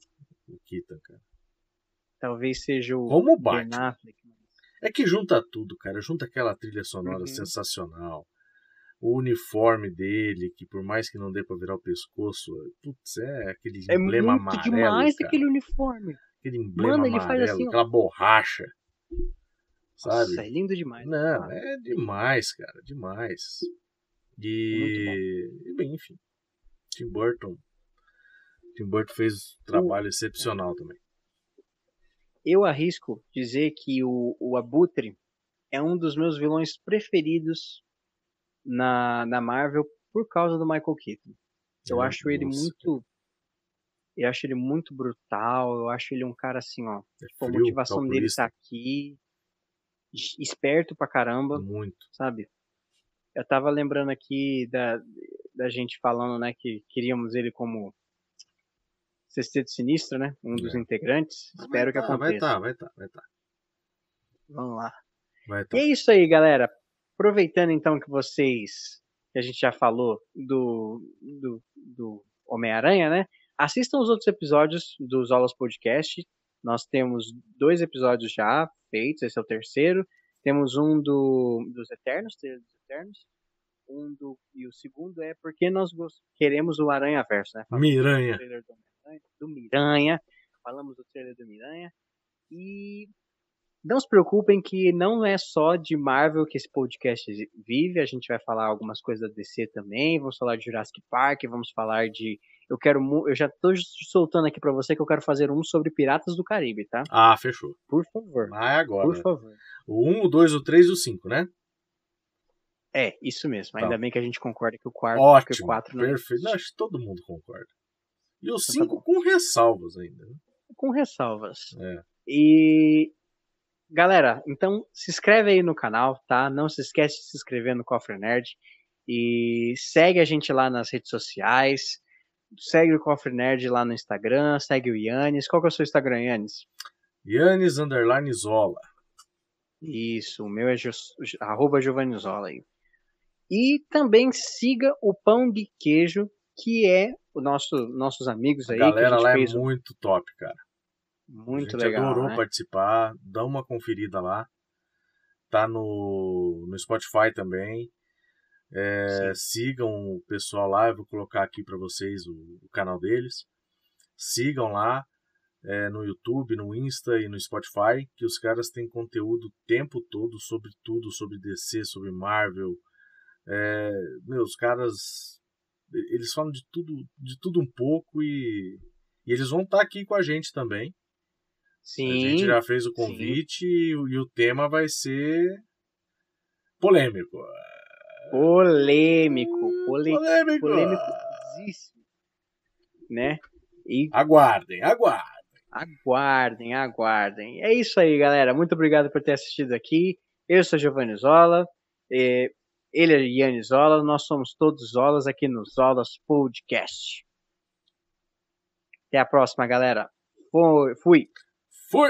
o Keaton, cara. Talvez seja o Como o Ben Batman. Affleck. É que junta tudo, cara. Junta aquela trilha sonora Uhum. sensacional. O uniforme dele, que por mais que não dê pra virar o pescoço, putz, é aquele É emblema muito amarelo. demais cara. aquele uniforme. Aquele emblema Mano, ele faz amarelo, assim, ó. aquela borracha. Sabe? Nossa, é lindo demais. Não, cara. é demais, cara, demais. E, e bem, enfim. Tim Burton. Tim Burton fez um trabalho excepcional também. Eu arrisco dizer que o, o Abutre é um dos meus vilões preferidos na, na Marvel por causa do Michael Keaton. Eu É, acho ele nossa, muito. Eu acho ele muito brutal. Eu acho ele um cara assim, ó. é A frio, motivação dele tá aqui. es- Esperto pra caramba, Muito. sabe? Eu tava lembrando aqui da, da gente falando, né, que queríamos ele como Sexteto Sinistro, né? Um dos É. integrantes. Mas Espero vai que tá, aconteça. Vai estar, vai estar, vai estar. Vamos lá. Vai E tá. é isso aí, galera. Aproveitando então que vocês, que a gente já falou do, do, do Homem-Aranha, né? Assistam os outros episódios dos Aulas Podcast. Nós temos dois episódios já feitos, esse é o terceiro. Temos um do, dos Eternos, dos Eternos. Um do, e o segundo é porque nós queremos o Aranha Verso, né? Falamos do Miranha. do, do Miranha. Falamos do trailer do Miranha. E não se preocupem que não é só de Marvel que esse podcast vive. A gente vai falar algumas coisas da DC também. Vamos falar de Jurassic Park. Vamos falar de. Eu quero. Eu já tô soltando aqui pra você que eu quero fazer um sobre Piratas do Caribe, tá? Ah, fechou. Por favor. Ah, é agora. Por favor. O 1, o 2, o 3 e o 5, né? É, isso mesmo. Tá. Ainda bem que a gente concorda que o quarto. Ótimo. o quatro não perfeito. Acho que todo mundo concorda. E o Então tá 5 com ressalvas ainda. né? Com ressalvas. É. E galera, então se inscreve aí no canal, tá? Não se esquece de se inscrever no Cofre Nerd e segue a gente lá nas redes sociais. Segue o Cofre Nerd lá no Instagram, segue o Yannis. Qual que é o seu Instagram, Yannis? Yannis Underline Zola. Isso, o meu é arroba Giovannizola aí. E também siga o Pão de Queijo, que é o nosso nossos amigos A aí que a galera gente lá é fez muito top, cara. Muito a gente legal, adorou né? participar. Dá uma conferida lá. Tá no, no Spotify também. É, sigam o pessoal lá. Eu vou colocar aqui para vocês o, o canal deles. Sigam lá é, no YouTube, no Insta e no Spotify. Que os caras têm conteúdo o tempo todo sobre tudo, sobre DC, sobre Marvel. É, meu, os caras eles falam de tudo, de tudo um pouco e, e eles vão estar aqui com a gente também. Sim. A gente já fez o convite e, o- e o tema vai ser polêmico. Polêmico, pole, Polêmico. polêmicosíssimo, né? E Aguardem, aguardem. aguardem, aguardem. É isso aí, galera. Muito obrigado por ter assistido aqui. Eu sou Giovanni Zola. Ele é Yannis Zola, nós somos todos Zolas aqui no Zolas Podcast. Até a próxima, galera. Fui. Fui.